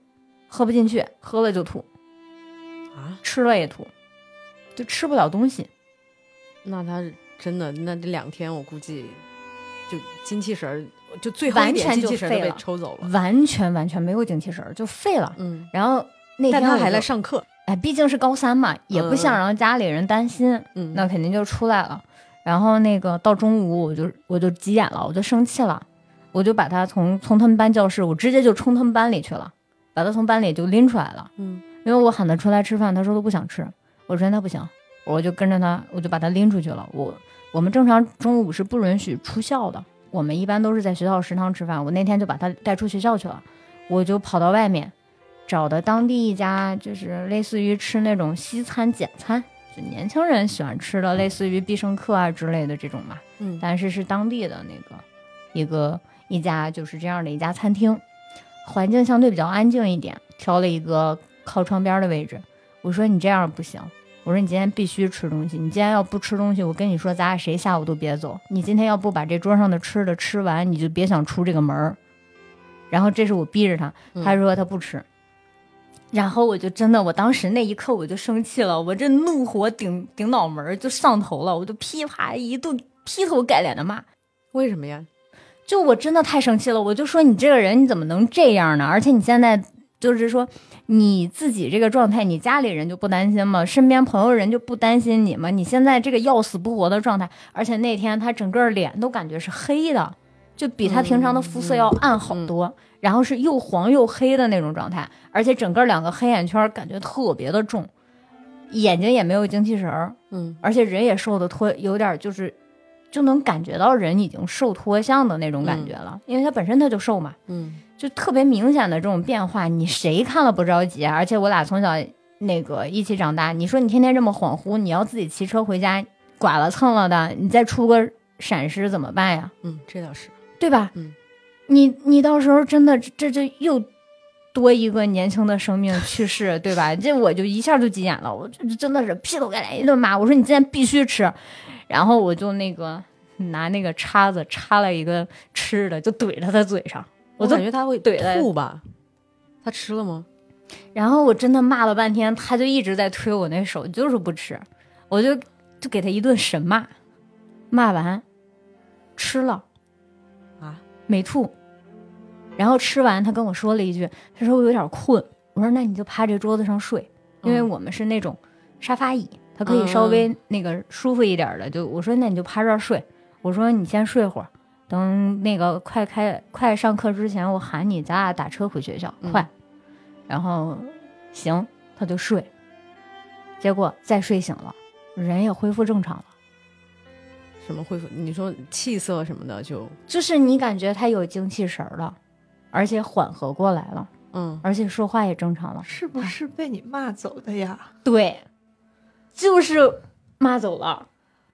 喝不进去，喝了就吐，啊，吃了也吐，就吃不了东西。那他真的，那这两天我估计就精气神儿，就最后一点完全就精气走了。完全完全没有精气神儿，就废了。嗯，然后那天但他还来，上课。哎，毕竟是高三嘛，也不想嗯让家里人担心，嗯，那肯定就出来了。然后那个到中午我就我就急眼了，我就生气了，我就把他从从他们班教室，我直接就冲他们班里去了，把他从班里就拎出来了。嗯，因为我喊他出来吃饭，他说他不想吃，我说那不行，我就跟着他，我就把他拎出去了。我我们正常中午是不允许出校的，我们一般都是在学校食堂吃饭。我那天就把他带出学校去了，我就跑到外面，找的当地一家就是类似于吃那种西餐简餐，就年轻人喜欢吃的，类似于必胜客啊之类的这种嘛。嗯，但是是当地的那个一个一家就是这样的一家餐厅，环境相对比较安静一点，挑了一个靠窗边的位置。我说你这样不行，我说你今天必须吃东西，你今天要不吃东西，我跟你说咱俩谁下午都别走。你今天要不把这桌上的吃的吃完，你就别想出这个门儿。然后这是我逼着他，他说他不吃。然后我就真的，我当时那一刻我就生气了，我这怒火顶顶脑门儿就上头了，我就噼啪一顿劈头盖脸的骂。为什么呀？就我真的太生气了，我就说你这个人你怎么能这样呢？而且你现在就是说你自己这个状态，你家里人就不担心吗？身边朋友人就不担心你吗？你现在这个要死不活的状态，而且那天他整个脸都感觉是黑的，就比他平常的肤色要暗好多，然后是又黄又黑的那种状态，而且整个两个黑眼圈感觉特别的重，眼睛也没有精气神儿，嗯，而且人也瘦的脱，有点就是就能感觉到人已经瘦脱相的那种感觉了，因为他本身他就瘦嘛，嗯就特别明显的这种变化，你谁看了不着急啊？而且我俩从小那个一起长大，你说你天天这么恍惚，你要自己骑车回家，剐了蹭了的，你再出个闪失怎么办呀？嗯，这倒是。对吧？嗯，你你到时候真的这这又多一个年轻的生命去世，对吧？这我就一下就急眼了，我这真的是劈头盖脸一顿骂，我说你今天必须吃，然后我就那个拿那个叉子插了一个吃的，就怼在他嘴上，我就感觉他会怼吐吧？他吃了吗？然后我真的骂了半天，他就一直在推我那手，就是不吃，我就就给他一顿神骂，骂完吃了啊，没吐，然后吃完他跟我说了一句，他说我有点困，我说那你就趴这桌子上睡，因为嗯我们是那种沙发椅，它可以稍微那个舒服一点的，就我说那你就趴这儿睡，我说你先睡会儿，等那个快开快上课之前我喊你，咱俩打车回学校，嗯快。然后行，他就睡，结果再睡醒了，人也恢复正常了。什么恢复？你说气色什么的就就是你感觉他有精气神儿了，而且缓和过来了，嗯而且说话也正常了。是不是被你骂走的呀？对，就是骂走了，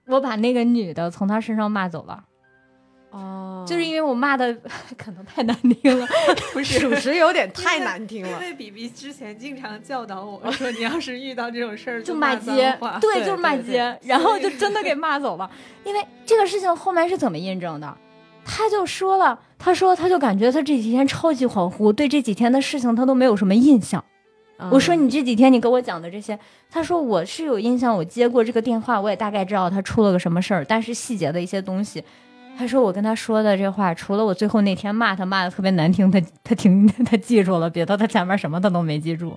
我把那个女的从他身上骂走了，哦就是因为我骂的 可能太难听了，不是，属实有点太难听了。因为比比之前经常教导我说，你要是遇到这种事儿就骂街对，就是骂街，然后就真的给骂走了。因为这个事情后面是怎么印证的？他就说了，他说他就感觉他这几天超级恍惚，对这几天的事情他都没有什么印象。我说嗯你这几天你给我讲的这些，他说我是有印象，我接过这个电话，我也大概知道他出了个什么事儿，但是细节的一些东西，他说我跟他说的这话，除了我最后那天骂他骂的特别难听，他他听 他记住了，别的他前面什么他都没记住。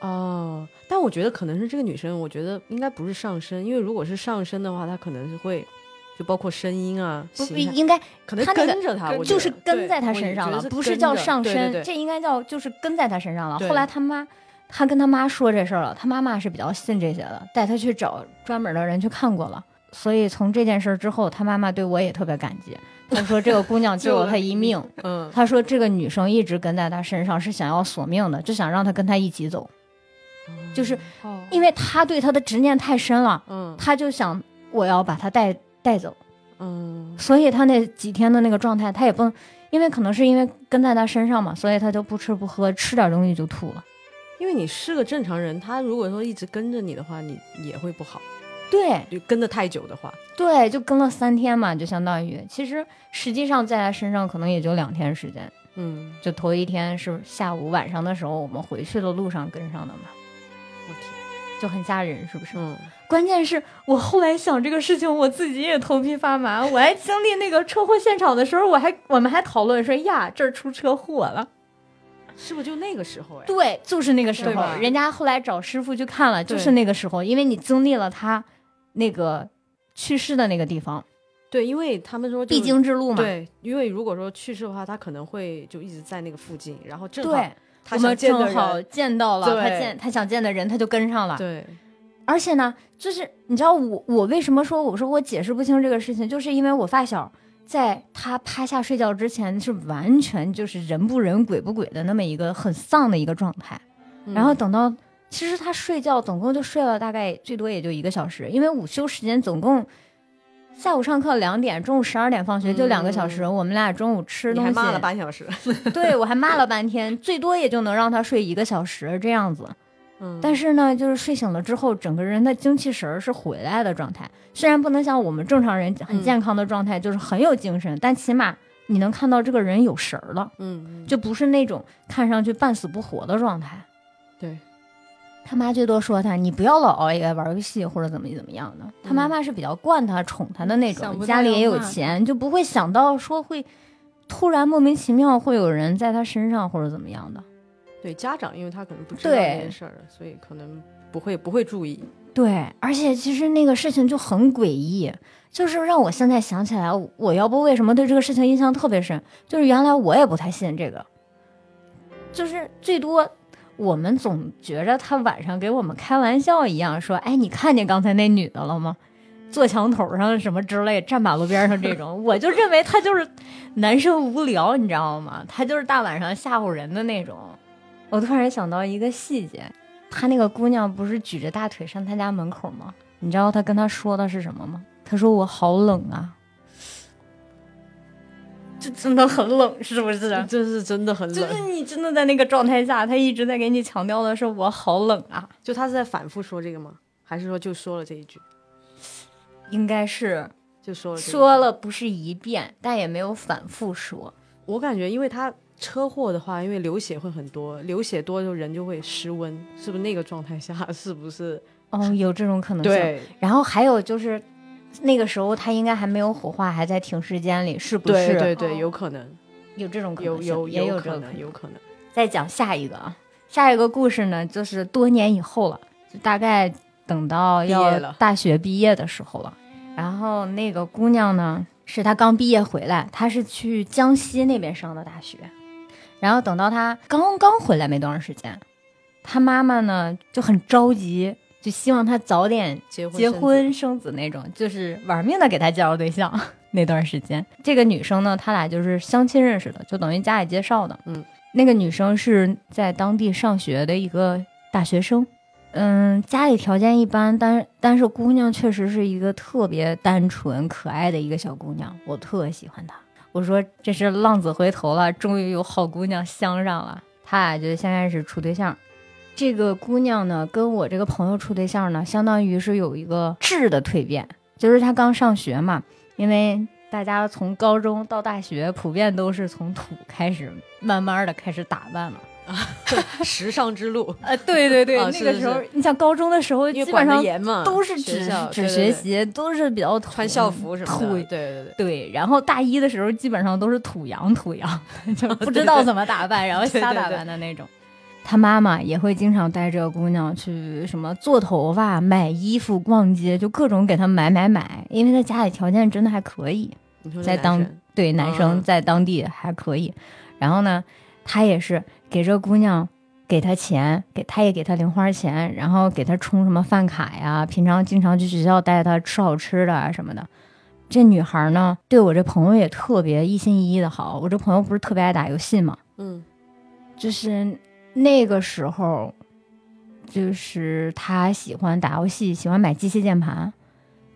哦，但我觉得可能是这个女生，我觉得应该不是上身，因为如果是上身的话，她可能是会就包括声音啊，应该可能她那个跟着他，就是跟在他身上了，不是叫上身，这应该叫就是跟在他身上了。后来他妈，他跟他妈说这事儿了，他妈妈是比较信这些的，带他去找专门的人去看过了。所以从这件事儿之后，他妈妈对我也特别感激。他说这个姑娘 救了他一命。嗯，他说这个女生一直跟在他身上，是想要索命的，就想让他跟他一起走，就是哦，因为他对他的执念太深了，嗯他就想我要把他带带走。嗯所以他那几天的那个状态，他也不能，因为可能是因为跟在他身上嘛，所以他就不吃不喝，吃点东西就吐了。因为你是个正常人，他如果说一直跟着你的话，你也会不好，对就跟的太久的话，对，就跟了三天嘛，就相当于其实实际上在他身上可能也就两天时间，嗯，就头一天是下午晚上的时候，我们回去的路上跟上的嘛，我天，就很吓人，是不是？嗯关键是我后来想这个事情，我自己也头皮发麻。我还经历那个车祸现场的时候，我还我们还讨论说呀，这儿出车祸了。是不是就那个时候哎？对，就是那个时候，人家后来找师傅去看了，就是那个时候，因为你经历了他那个去世的那个地方，对，因为他们说必经之路嘛。对，因为如果说去世的话，他可能会就一直在那个附近，然后正好，他我们正好，见到了他见他想见的人，他就跟上了。对，而且呢，就是你知道我我为什么说我说我解释不清这个事情，就是因为我发小在他趴下睡觉之前是完全就是人不人鬼不鬼的那么一个很丧的一个状态，然后嗯等到其实他睡觉总共就睡了大概最多也就一个小时，因为午休时间总共。下午上课两点，中午十二点放学，就两个小时。我们俩中午吃东西，你还骂了半小时，对我还骂了半天，最多也就能让他睡一个小时这样子。嗯，但是呢，就是睡醒了之后，整个人的精气神儿是回来的状态。虽然不能像我们正常人很嗯健康的状态，就是很有精神，但起码你能看到这个人有神儿了，嗯，就不是那种看上去半死不活的状态。对，他妈最多说他，你不要老熬夜玩游戏或者怎么怎么样的。他妈妈是比较惯他、宠他的那种，家里也有钱，就不会想到说会突然莫名其妙会有人在他身上或者怎么样的。对家长，因为他可能不知道这件事儿，所以可能不会不会注意。对，而且其实那个事情就很诡异，就是让我现在想起来，我要不为什么对这个事情印象特别深，就是原来我也不太信这个，就是最多我们总觉着他晚上给我们开玩笑一样，说，哎，你看见刚才那女的了吗？坐墙头上什么之类，站马路边上这种，我就认为他就是男生无聊，你知道吗？他就是大晚上吓唬人的那种。我突然想到一个细节，他那个姑娘不是举着大腿上他家门口吗？你知道他跟他说的是什么吗？他说我好冷啊，这真的很冷，是不是？这是真的很冷就是。你真的在那个状态下，他一直在给你强调的是我好冷啊，就他是在反复说这个吗？还是说就说了这一句？应该是就说了说了不是一遍，但也没有反复说。我感觉，因为他车祸的话，因为流血会很多，流血多就人就会失温，是不是那个状态下是不是？哦，有这种可能性。，对然后还有就是，那个时候他应该还没有火化，还在停尸间里，是不是？对对对，有可能，有这种可能性，有也有可能，这个可能。有可能。再讲下一个啊，下一个故事呢，就是多年以后了，就大概等到毕业要了大学毕业的时候了。然后那个姑娘呢，是她刚毕业回来，她是去江西那边上的大学。然后等到他刚刚回来没多长时间，他妈妈呢就很着急，就希望他早点结结婚生子婚生子那种，就是玩命的给他介绍对象。那段时间，这个女生呢，他俩就是相亲认识的，就等于家里介绍的。嗯，那个女生是在当地上学的一个大学生，嗯，家里条件一般，但但是姑娘确实是一个特别单纯可爱的一个小姑娘，我特喜欢她。我说这是浪子回头了，终于有好姑娘相上了。他俩就先开始处对象。这个姑娘呢，跟我这个朋友处对象呢，相当于是有一个质的蜕变，就是她刚上学嘛，因为大家从高中到大学，普遍都是从土开始，慢慢的开始打扮了。时尚之路，呃，对对对，那个时候，你想高中的时候，基本上严嘛，都是只只学习，都是比较土穿校服什么土的，对对对。对，然后大一的时候基本上都是土洋土洋，就不知道怎么打扮，然后瞎打扮的那种。他妈妈也会经常带这个姑娘去什么做头发、买衣服、逛街，就各种给她买买买，因为他家里条件真的还可以，在当对男生嗯在当地还可以。然后呢，他也是给这姑娘给她钱，给她也给她零花钱，然后给她充什么饭卡呀，平常经常去学校带她吃好吃的啊什么的。这女孩呢，对我这朋友也特别一心一意的好。我这朋友不是特别爱打游戏嘛，嗯，就是那个时候，就是他喜欢打游戏，喜欢买机械键盘。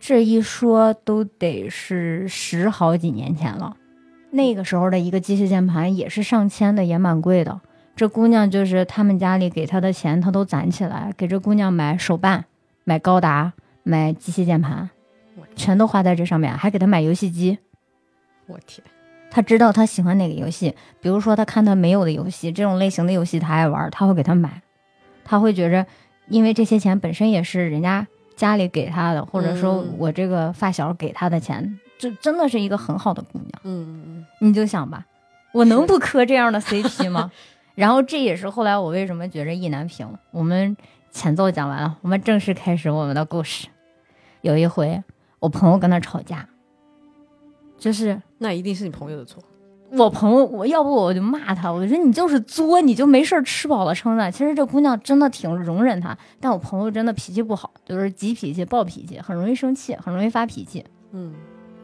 这一说都得是十好几年前了，那个时候的一个机械键盘也是上千的，也蛮贵的。这姑娘就是他们家里给她的钱，她都攒起来，给这姑娘买手办、买高达、买机械键盘，全都花在这上面，还给她买游戏机。我天，他知道她喜欢哪个游戏，比如说他看他没有的游戏，这种类型的游戏他爱玩，他会给他买。他会觉着，因为这些钱本身也是人家家里给他的，或者说嗯我这个发小给他的钱，这真的是一个很好的姑娘。嗯嗯嗯你就想吧，我能不磕这样的 CP 吗？然后这也是后来我为什么觉着意难平。我们前奏讲完了，我们正式开始我们的故事。有一回，我朋友跟他吵架，就是嗯，那一定是你朋友的错。我朋友，我要不我就骂他，我就说你就是作，你就没事儿吃饱了撑的。其实这姑娘真的挺容忍他，但我朋友真的脾气不好，就是急脾气、暴脾气，很容易生气，很容易发脾气。嗯，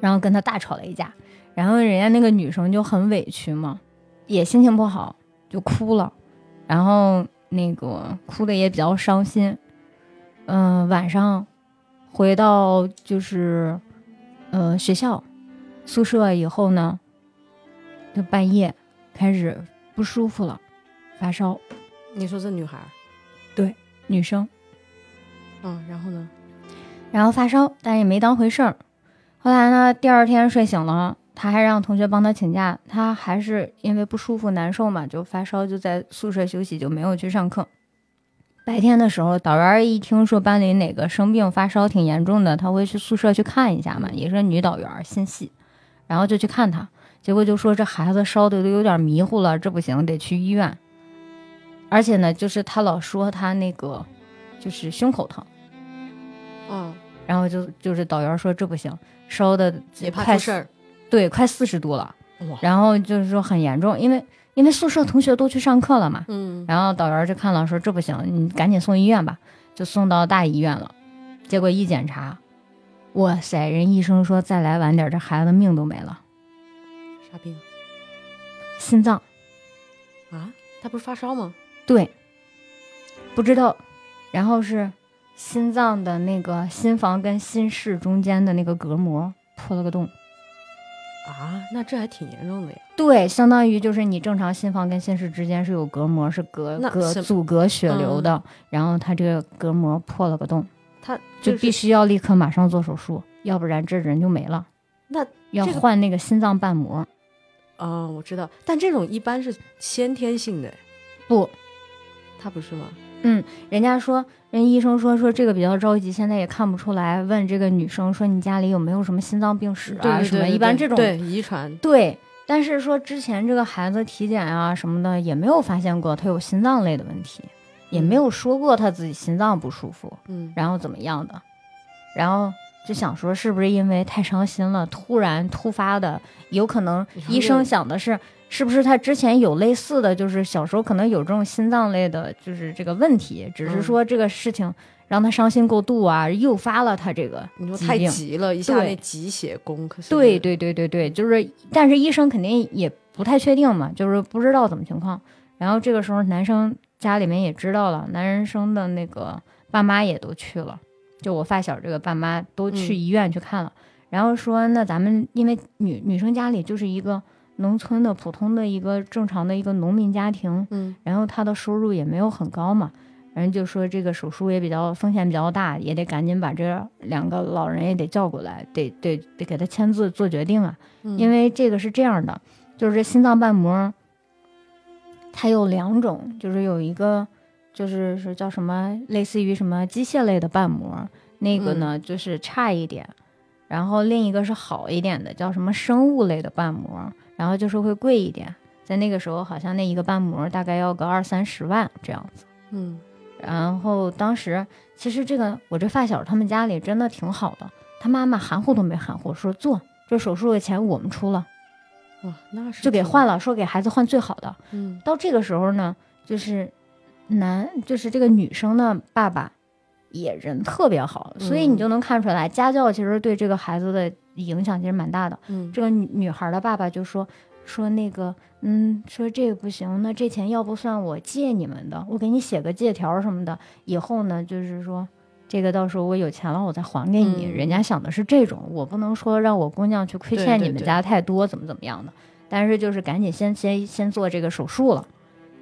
然后跟他大吵了一架，然后人家那个女生就很委屈嘛，也心情不好，就哭了，然后那个哭的也比较伤心。嗯、晚上回到就是呃学校宿舍以后呢，就半夜开始不舒服了，发烧，你说这女孩儿，女生。嗯，然后呢？然后发烧，但也没当回事儿。后来呢，第二天睡醒了，他还让同学帮他请假，他还是因为不舒服难受嘛，就发烧，就在宿舍休息，就没有去上课。白天的时候，导员一听说班里哪个生病发烧挺严重的，他会去宿舍去看一下嘛，也是女导员，心细，然后就去看他，结果就说这孩子烧的都有点迷糊了，这不行，得去医院。而且呢，就是他老说他那个就是胸口疼。嗯，然后就就是导员说这不行，烧的也怕出事儿。对，快四十度了。然后就是说很严重，因为因为宿舍同学都去上课了嘛。嗯，然后导员就看了，说这不行，你赶紧送医院吧，就送到大医院了。结果一检查，哇塞，人医生说再来晚点，这孩子命都没了，啥病心脏。啊？他不是发烧吗？对，不知道。然后是心脏的那个心房跟心室中间的那个隔膜破了个洞。啊，那这还挺严重的呀。对，相当于就是你正常心房跟心室之间是有隔膜，是隔隔阻隔血流的，然后它这个隔膜破了个洞，他就是必须要立刻马上做手术，要不然这人就没了。那要这个换那个心脏瓣膜，啊、我知道，但这种一般是先天性的，不，他不是吗？人家说，人医生说说这个比较着急，现在也看不出来。问这个女生说你家里有没有什么心脏病史啊什么？一般这种对遗传，对但是说之前这个孩子体检啊什么的也没有发现过他有心脏类的问题，也没有说过他自己心脏不舒服，嗯，然后怎么样的，然后就想说是不是因为太伤心了，突然突发的，有可能医生想的是。是不是他之前有类似的就是小时候可能有这种心脏类的，就是这个问题，只是嗯。说这个事情让他伤心过度啊，诱发了他这个你说太急了，一。下对那急血攻，可是对对对对对，就是，但是医生肯定也不太确定嘛，就是不知道怎么情况。然后这个时候男生家里面也知道了，男生的那个爸妈也都去了，就我发小这个爸妈都去嗯。医院去看了，然后说那咱们因为女女生家里就是一个农村的普通的一个正常的一个农民家庭，嗯。然后他的收入也没有很高嘛，人就说这个手术也比较风险比较大，也得赶紧把这两个老人也得叫过来，得得得给他签字做决定啊，嗯。因为这个是这样的，就是这心脏瓣膜，它有两种，就是有一个就是是叫什么，类似于什么机械类的瓣膜，那个呢、就是差一点，然后另一个是好一点的，叫什么生物类的瓣膜，然后就是会贵一点。在那个时候，好像那一个瓣膜大概要个二三十万这样子。嗯然后当时其实这个我这发小他们家里真的挺好的，他妈妈含糊都没含糊，说做这手术的钱我们出了，哇，那是就给换了，说给孩子换最好的。嗯到这个时候呢，就是男就是这个女生的爸爸也人特别好，所以你嗯就能看出来，家教其实对这个孩子的影响其实蛮大的。嗯这个女女孩的爸爸就说说那个，嗯，说这个不行，那这钱要不算我借你们的，我给你写个借条什么的，以后呢，就是说这个到时候我有钱了我再还给你。嗯人家想的是这种，我不能说让我姑娘去亏欠你们家太多，怎么怎么样的，但是就是赶紧先先先做这个手术了。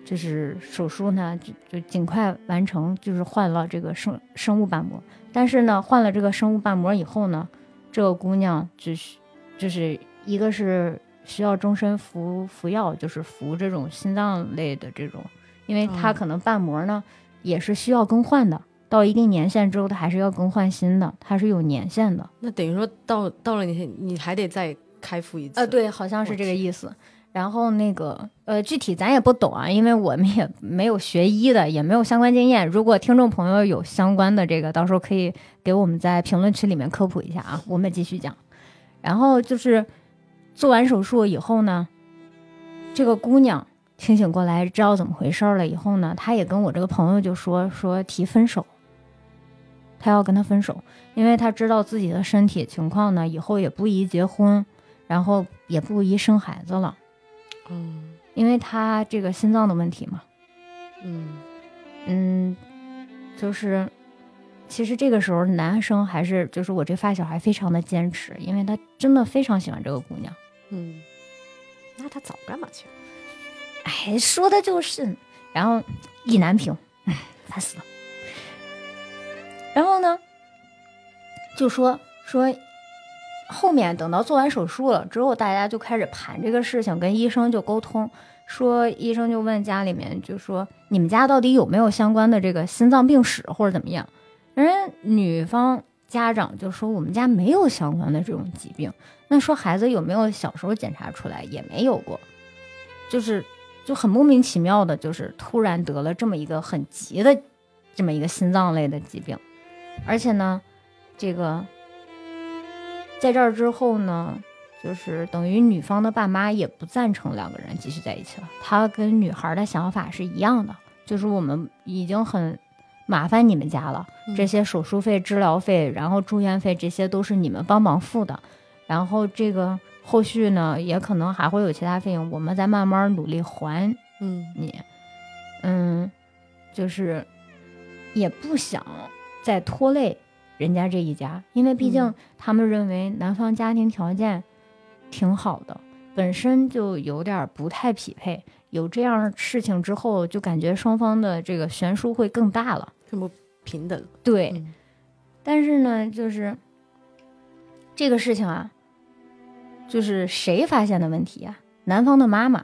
就是手术呢，就就尽快完成，就是换了这个生生物瓣膜。但是呢，换了这个生物瓣膜以后呢，这个姑娘就是就是一个是需要终身服服药，就是服这种心脏类的这种，因为它哦可能瓣膜呢、也是需要更换的，到一定年限之后，它还是要更换新的，它是有年限的。那等于说到到了你你还得再开腹一次呃，，对，好像是这个意思。然后那个呃，具体咱也不懂啊，因为我们也没有学医的，也没有相关经验。如果听众朋友有相关的这个，到时候可以给我们在评论区里面科普一下啊。我们继续讲。然后就是做完手术以后呢，这个姑娘清醒过来，知道怎么回事了以后呢，她也跟我这个朋友就说说提分手，她要跟他分手，因为她知道自己的身体情况呢，以后也不宜结婚，然后也不宜生孩子了，嗯因为他这个心脏的问题嘛。嗯嗯，就是其实这个时候男生还是就是我这发小还非常的坚持，因为他真的非常喜欢这个姑娘。嗯，那他早干嘛去了？哎，说的就是，然后意难平，哎烦死了。然后呢，就说说后面等到做完手术了之后，大家就开始盘这个事情，跟医生就沟通，说医生就问家里面，就说你们家到底有没有相关的这个心脏病史或者怎么样？人家女方家长就说我们家没有相关的这种疾病。那说孩子有没有小时候检查出来也没有过，就是就很莫名其妙的，就是突然得了这么一个很急的这么一个心脏类的疾病，而且呢，这个在这儿之后呢，就是等于女方的爸妈也不赞成两个人继续在一起了。他跟女孩的想法是一样的，就是我们已经很麻烦你们家了，嗯这些手术费、治疗费，然后住院费，这些都是你们帮忙付的。然后这个后续呢，也可能还会有其他费用，我们再慢慢努力还嗯你。嗯，就是也不想再拖累人家这一家，因为毕竟嗯他们认为男方家庭条件挺好的，本身就有点儿不太匹配。有这样事情之后，就感觉双方的这个悬殊会更大了。更不平等。对，嗯但是呢，就是这个事情啊，就是谁发现的问题啊？男方的妈妈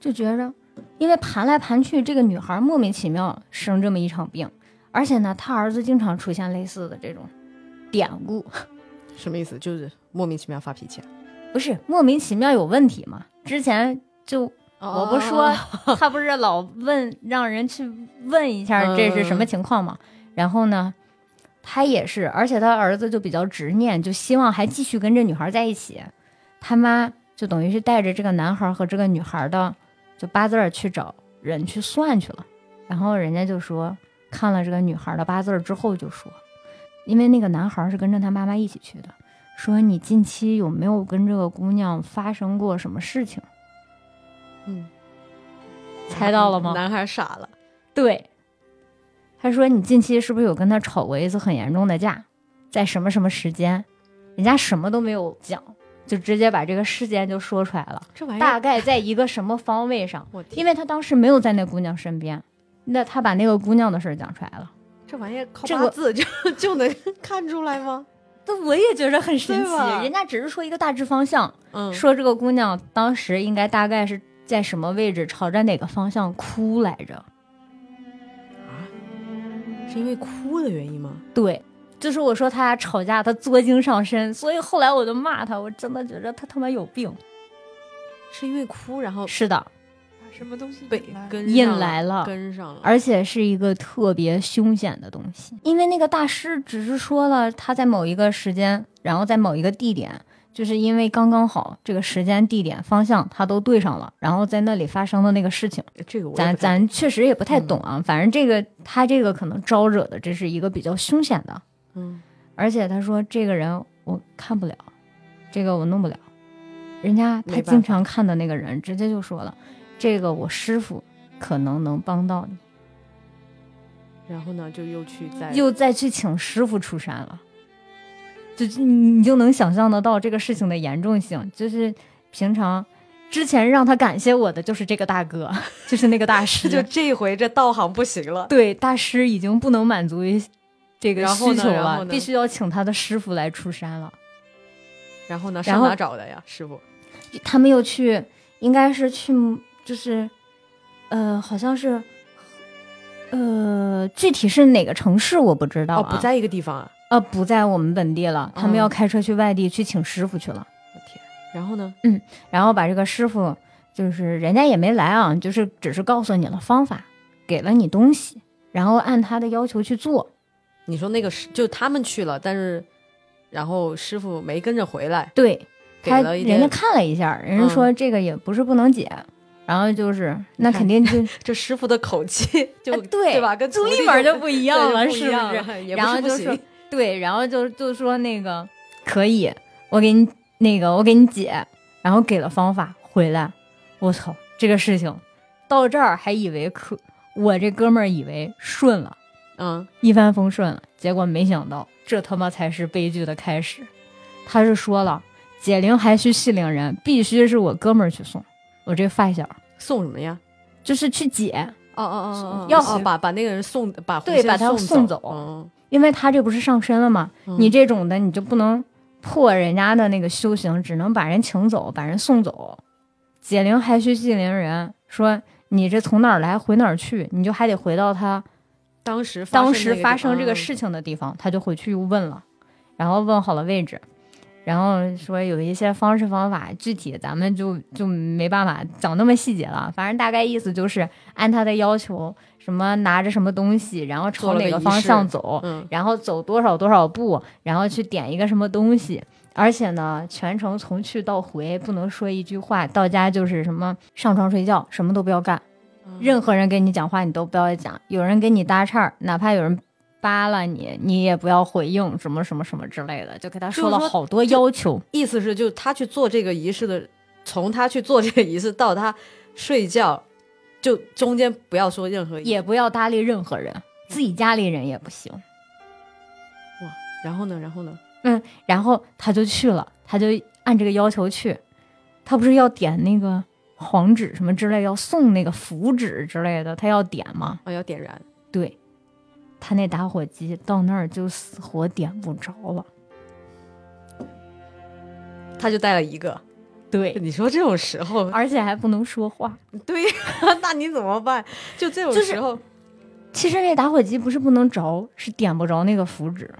就觉着，因为盘来盘去，这个女孩莫名其妙生这么一场病，而且呢，他儿子经常出现类似的这种典故，什么意思？就是莫名其妙发脾气啊？不是莫名其妙有问题吗？之前就我不说，他不是老问让人去问一下这是什么情况吗？然后呢，他也是，而且他儿子就比较执念，就希望还继续跟这女孩在一起。他妈就等于是带着这个男孩和这个女孩的就八字去找人去算去了。然后人家就说，看了这个女孩的八字儿之后就说，因为那个男孩是跟着他妈妈一起去的，说你近期有没有跟这个姑娘发生过什么事情？嗯，猜到了吗？男孩傻了。对，他说你近期是不是有跟他吵过一次很严重的架，在什么什么时间？人家什么都没有讲，就直接把这个事件就说出来了，这玩意儿，大概在一个什么方位上？因为他当时没有在那姑娘身边，那他把那个姑娘的事儿讲出来了，这玩意儿靠这个八字就就能 看出来吗？那我也觉得很神奇。人家只是说一个大致方向，嗯，说这个姑娘当时应该大概是在什么位置，朝着哪个方向哭来着。啊是因为哭的原因吗？对，就是我说他俩吵架，他作精上身，所以后来我就骂他，我真的觉得他他妈有病。是因为哭，然后是的，什么东西被引来跟引来了跟上了。而且是一个特别凶险的东西，因为那个大师只是说了他在某一个时间，然后在某一个地点，就是因为刚刚好这个时间、地点、方向他都对上了，然后在那里发生的那个事情，这个咱咱确实也不太懂啊。反正这个他这个可能招惹的这是一个比较凶险的，嗯而且他说这个人我看不了，这个我弄不了。人家他经常看的那个人直接就说了，这个我师傅可能能帮到你，然后呢就又去再又再去请师傅出山了。就就你就能想象得到这个事情的严重性，就是平常之前让他感谢我的就是这个大哥，就是那个大师，就这回这道行不行了。对大师已经不能满足于这个需求了，必须要请他的师傅来出山了。然后呢，上哪找的呀，师傅？他们又去，应该是去，就是，呃，好像是，呃，具体是哪个城市我不知道。不在一个地方啊。呃，不在我们本地了，他们嗯要开车去外地去请师傅去了。我天！然后呢？嗯然后把这个师傅，就是人家也没来啊，就是只是告诉你了方法，给了你东西，然后按他的要求去做。你说那个师就他们去了，但是然后师傅没跟着回来，对他，给了一人家。看了一下，人家说这个也不是不能解，然后就是那肯定就 这师傅的口气 就、哎对吧？跟就徒弟立马就不一一样了，是不是？然后就说是。对，然后就就说那个可以，我给你那个我给你解，然后给了方法回来。我操，这个事情到这儿还以为可，我这哥们儿以为顺了，嗯，一帆风顺了，结果没想到这他妈才是悲剧的开始。他是说了，解铃还须系铃人，必须是我哥们儿去送，我这发小送什么呀？就是去解，哦哦哦哦，要哦把把那个人送把对把他送送走嗯因为他这不是上身了吗？嗯你这种的你就不能破人家的那个修行，只能把人请走，把人送走。解铃还须系铃人，说你这从哪儿来回哪儿去，你就还得回到他当时当时发生这个事，事情的地方，他就回去又问了，然后问好了位置，然后说有一些方式方法，具体咱们就就没办法讲那么细节了。反正大概意思就是按他的要求，什么拿着什么东西，然后朝哪个方向走，嗯然后走多少多少步，然后去点一个什么东西。而且呢，全程从去到回不能说一句话，到家就是什么上床睡觉，什么都不要干。任何人跟你讲话，你都不要讲；有人跟你搭岔，哪怕有人扒拉你，你也不要回应，什么什么什么之类的，就给他说了好多要求。意思是，就他去做这个仪式的，从他去做这个仪式到他睡觉，就中间不要说任何也不要搭理任何人，自己家里人也不行。哇然后呢，然后呢？嗯然后他就去了，他就按这个要求去。他不是要点那个黄纸什么之类，要送那个符纸之类的，他要点吗？啊，要点燃。对，他那打火机到那儿就死活点不着了。他就带了一个。对，你说这种时候，而且还不能说话。对呀，那你怎么办？就这种就是时候，其实那打火机不是不能着，是点不着那个符纸。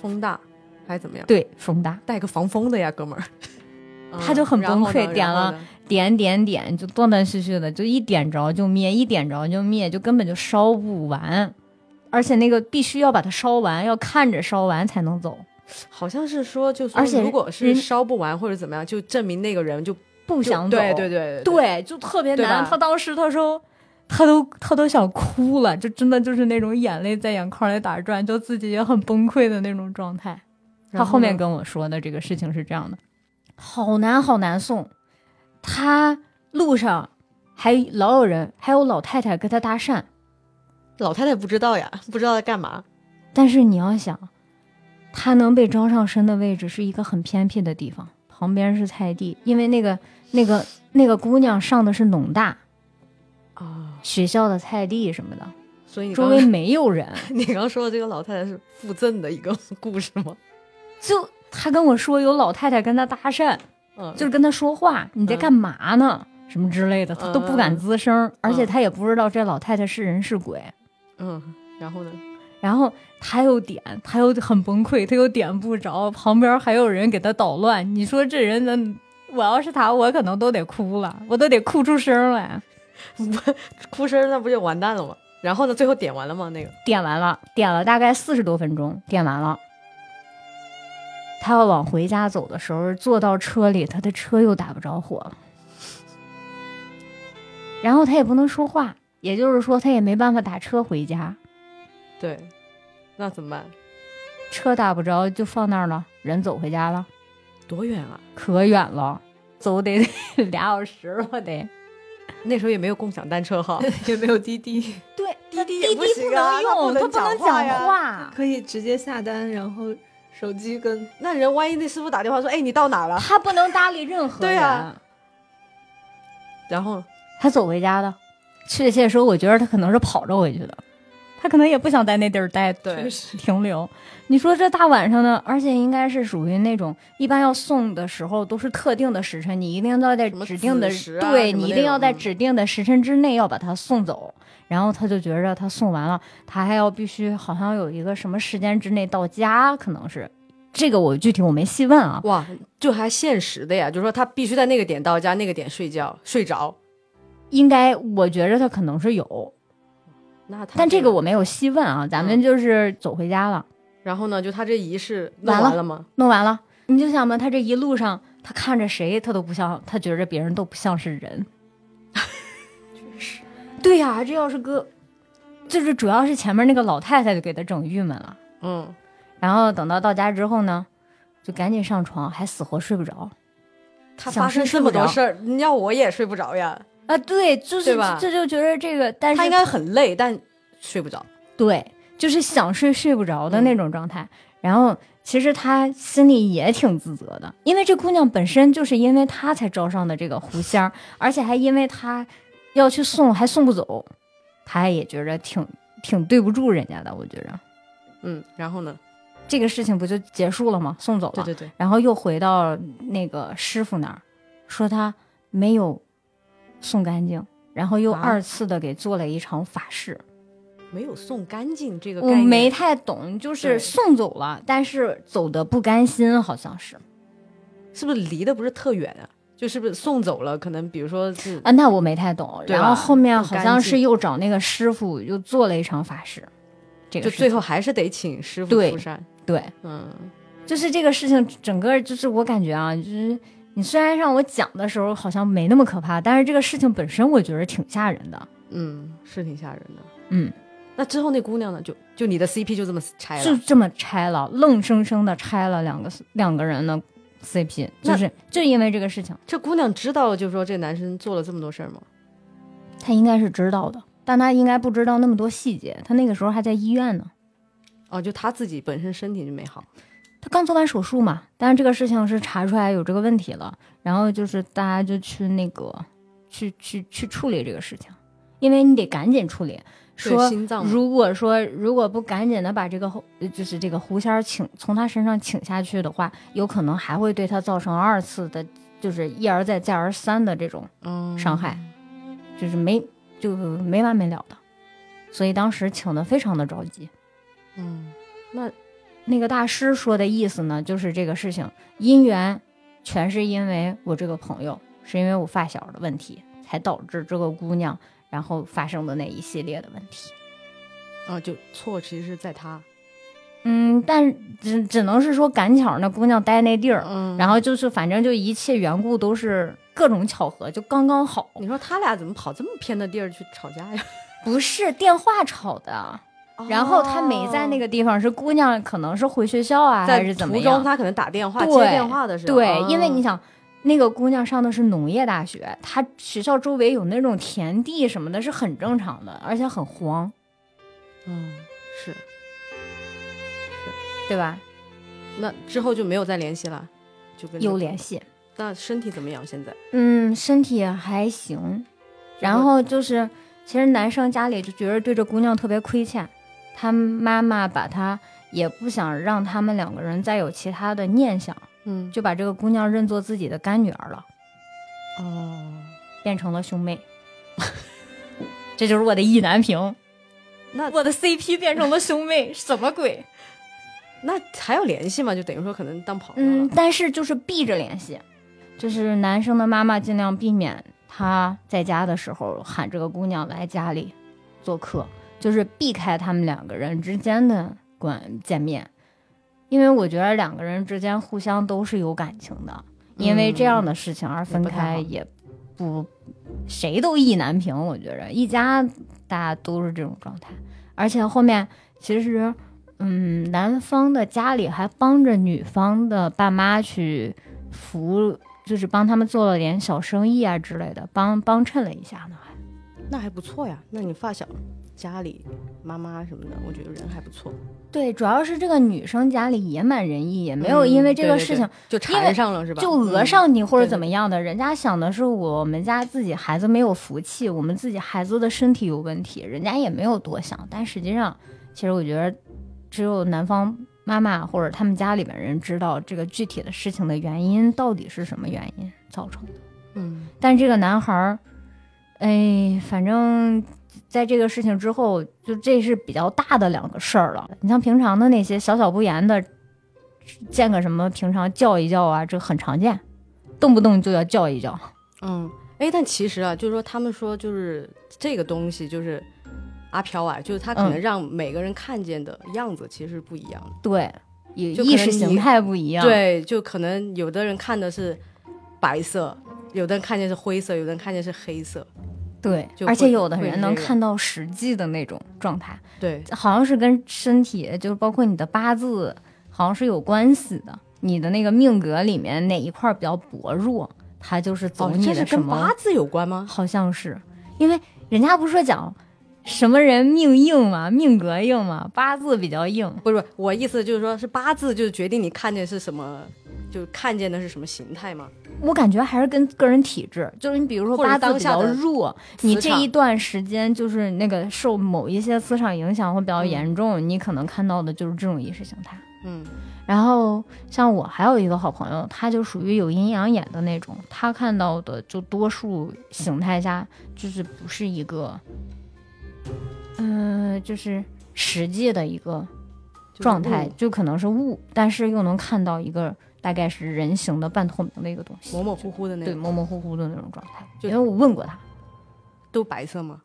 风大还是怎么样？对，风大，带个防风的呀，哥们儿。他就很崩溃呢点了。点点点，就断断续续的，就一点着就灭，一点着就灭，就根本就烧不完。而且那个必须要把它烧完，要看着烧完才能走，好像是说，就而且如果是烧不完或者怎么样，就证明那个人就就不想走。对对对对，就特别难。他当时他说，他都他都想哭了，就真的就是那种眼泪在眼眶里打转，就自己也很崩溃的那种状态。他后面跟我说的这个事情是这样的，好难好难送，他路上还老有人，还有老太太跟他搭讪，老太太不知道呀，不知道在干嘛。但是你要想，他能被招上身的位置是一个很偏僻的地方，旁边是菜地，因为那个那个那个姑娘上的是农大啊，学校的菜地什么的，所以你周围没有人。你刚刚说的这个老太太是附赠的一个故事吗？就他跟我说有老太太跟他搭讪，嗯，就是跟他说话，你在干嘛呢？什么之类的，他都不敢吱声，而且他也不知道这老太太是人是鬼。嗯，然后呢？然后他又点，他又很崩溃，他又点不着，旁边还有人给他捣乱。你说这人能，我要是他，我可能都得哭了，我都得哭出声来。哭声那不就完蛋了吗？然后呢？最后点完了吗？那个点完了，点了大概四十多分钟，点完了。他要往回家走的时候，坐到车里，他的车又打不着火了。然后他也不能说话，也就是说他也没办法打车回家，对，那怎么办？车打不着就放那儿了，人走回家了，多远啊？可远了，走得 俩小时了得。那时候也没有共享单车哈，也没有滴滴，对，滴滴滴也不能用，它他不能讲话呀讲话，可以直接下单，然后手机跟那人万一那师傅打电话说：“哎，你到哪了他不能搭理任何人。对呀？”然后他走回家的，确切说，我觉得他可能是跑着回去的，他可能也不想在那地儿待对停留。你说这大晚上的，而且应该是属于那种一般要送的时候都是特定的时辰，你一定要在指定的对你一定要在指定的时辰之内要把他送走。然后他就觉着他送完了，他还要必须好像有一个什么时间之内到家，可能是这个我具体我没细问啊。哇，就还现实的呀，就是说他必须在那个点到家，那个点睡觉睡着。应该我觉着他可能是有，那他但这个我没有细问啊。咱们就是走回家了。然后呢，就他这仪式弄完了吗？弄完了，你就想吧，他这一路上，他看着谁，他都不像，他觉着别人都不像是人。对呀、这要是搁，就是主要是前面那个老太太就给他整郁闷了。嗯，然后等到到家之后呢，就赶紧上床，还死活睡不着他想发生这么多事儿，你要我也睡不着呀。啊。对，就是这就觉得这个，但是他应该很累，但睡不着。对，就是想睡睡不着嗯的那种状态。然后其实他心里也挺自责的，因为这姑娘本身就是因为他才招上的这个狐仙儿，而且还因为他要去送还送不走，他也觉着挺挺对不住人家的。我觉着嗯，然后呢？这个事情不就结束了吗？送走了，对对对，然后又回到那个师傅那儿，说他没有送干净，然后又啊二次的给做了一场法事。没有送干净这个概念，我没太懂，就是送走了，但是走的不甘心，好像是是不是离的不是特远啊？就是不是送走了？可能比如说是啊，那我没太懂。然后后面好像是又找那个师傅又做了一场法事，这个就最后还是得请师傅出山。对，嗯，就是这个事情整个就是我感觉啊，就是你虽然让我讲的时候好像没那么可怕，但是这个事情本身我觉得挺吓人的。嗯，是挺吓人的。嗯，那之后那姑娘呢？就就你的 CP 就这么拆了？就这么拆了，愣生生的拆了两个两个人的 CP，就是就因为这个事情，这姑娘知道，就是说这男生做了这么多事儿吗？她应该是知道的，但她应该不知道那么多细节。她那个时候还在医院呢，哦，就她自己本身身体就没好。他刚做完手术嘛，但是这个事情是查出来有这个问题了，然后就是大家就去那个去去去处理这个事情，因为你得赶紧处理。说心脏如果说如果不赶紧的把这个就是这个狐仙请从他身上请下去的话，有可能还会对他造成二次的，就是一而再再而三的这种嗯伤害，就是没就没完没了的。所以当时请的非常的着急。嗯，那那个大师说的意思呢，就是这个事情因缘全是因为我这个朋友，是因为我发小的问题，才导致这个姑娘然后发生的那一系列的问题。啊，就错其实是在他。嗯，但只只能是说赶巧那姑娘待那地儿，嗯然后就是反正就一切缘故都是各种巧合，就刚刚好。你说他俩怎么跑这么偏的地儿去吵架呀？不是电话吵的，然后他没在那个，地方，是姑娘可能是回学校啊，还是怎么样途中？他可能打电话接电话的时候，对，因为哦你想，那个姑娘上的是农业大学，她学校周围有那种田地什么的，是很正常的，而且很荒，嗯，是，对吧？那之后就没有再联系了，就跟有联。系，那身体怎么样？现在？嗯，身体还行。然后就是，其实男生家里就觉得对这姑娘特别亏欠，他妈妈把他也不想让他们两个人再有其他的念想，嗯，就把这个姑娘认作自己的干女儿了，哦，变成了兄妹。这就是我的意难平。那我的 CP 变成了兄妹，什么鬼？那还有联系吗？就等于说可能当朋友嗯。，但是就是避着联系，就是男生的妈妈尽量避免他在家的时候喊这个姑娘来家里做客，就是避开他们两个人之间的关见面，因为我觉得两个人之间互相都是有感情的，因为这样的事情而分开也不谁都意难平，我觉着一家大家都是这种状态，而且后面其实。嗯，男方的家里还帮着女方的爸妈去扶，就是帮他们做了点小生意啊之类的，帮帮衬了一下呢。还那还不错呀。那你发小家里妈妈什么的，我觉得人还不错，对，主要是这个女生家里也蛮仁义，也没有因为这个事情对就缠上了是吧？就讹嗯上你或者怎么样的。人家想的是我们家自己孩子没有福气，我们自己孩子的身体有问题，人家也没有多想。但实际上，其实我觉得只有男方妈妈或者他们家里面人知道这个具体的事情的原因到底是什么原因造成的。嗯但这个男孩儿，哎，反正在这个事情之后，就这是比较大的两个事儿了。你像平常的那些小小不言的，见个什么平常叫一叫啊，这很常见，动不动就要叫一叫。嗯，哎，但其实啊，就是说他们说就是这个东西就是阿飘啊，就是他可能嗯让每个人看见的样子其实是不一样的。对，意就可能意识形态不一样。，对，就可能有的人看的是白色，有的人看见是灰色，有的人看见是黑色。对就，而且有的人能看到实际的那种状态，对，好像是跟身体，就是包括你的八字，好像是有关系的。你的那个命格里面哪一块儿比较薄弱，它就是走哦，你这是跟的什么。八字有关吗？好像是，因为人家不是说讲什么人命硬嘛，命格硬嘛，八字比较硬。不是，不是我意思就是说是八字就是决定你看见是什么，就看见的是什么形态吗？我感觉还是跟个人体质，就是你比如说八字比较弱，你这一段时间就是那个受某一些磁场影响会比较严重，你可能看到的就是这种意识形态。嗯然后像我还有一个好朋友，他就属于有阴阳眼的那种，他看到的就多数形态下就是不是一个，嗯、就是实际的一个状态雾，就可能是雾，但是又能看到一个大概是人形的半透明的一个东西，模模糊糊的那种对，模模糊糊的那种状态。因为我问过他，都白色吗？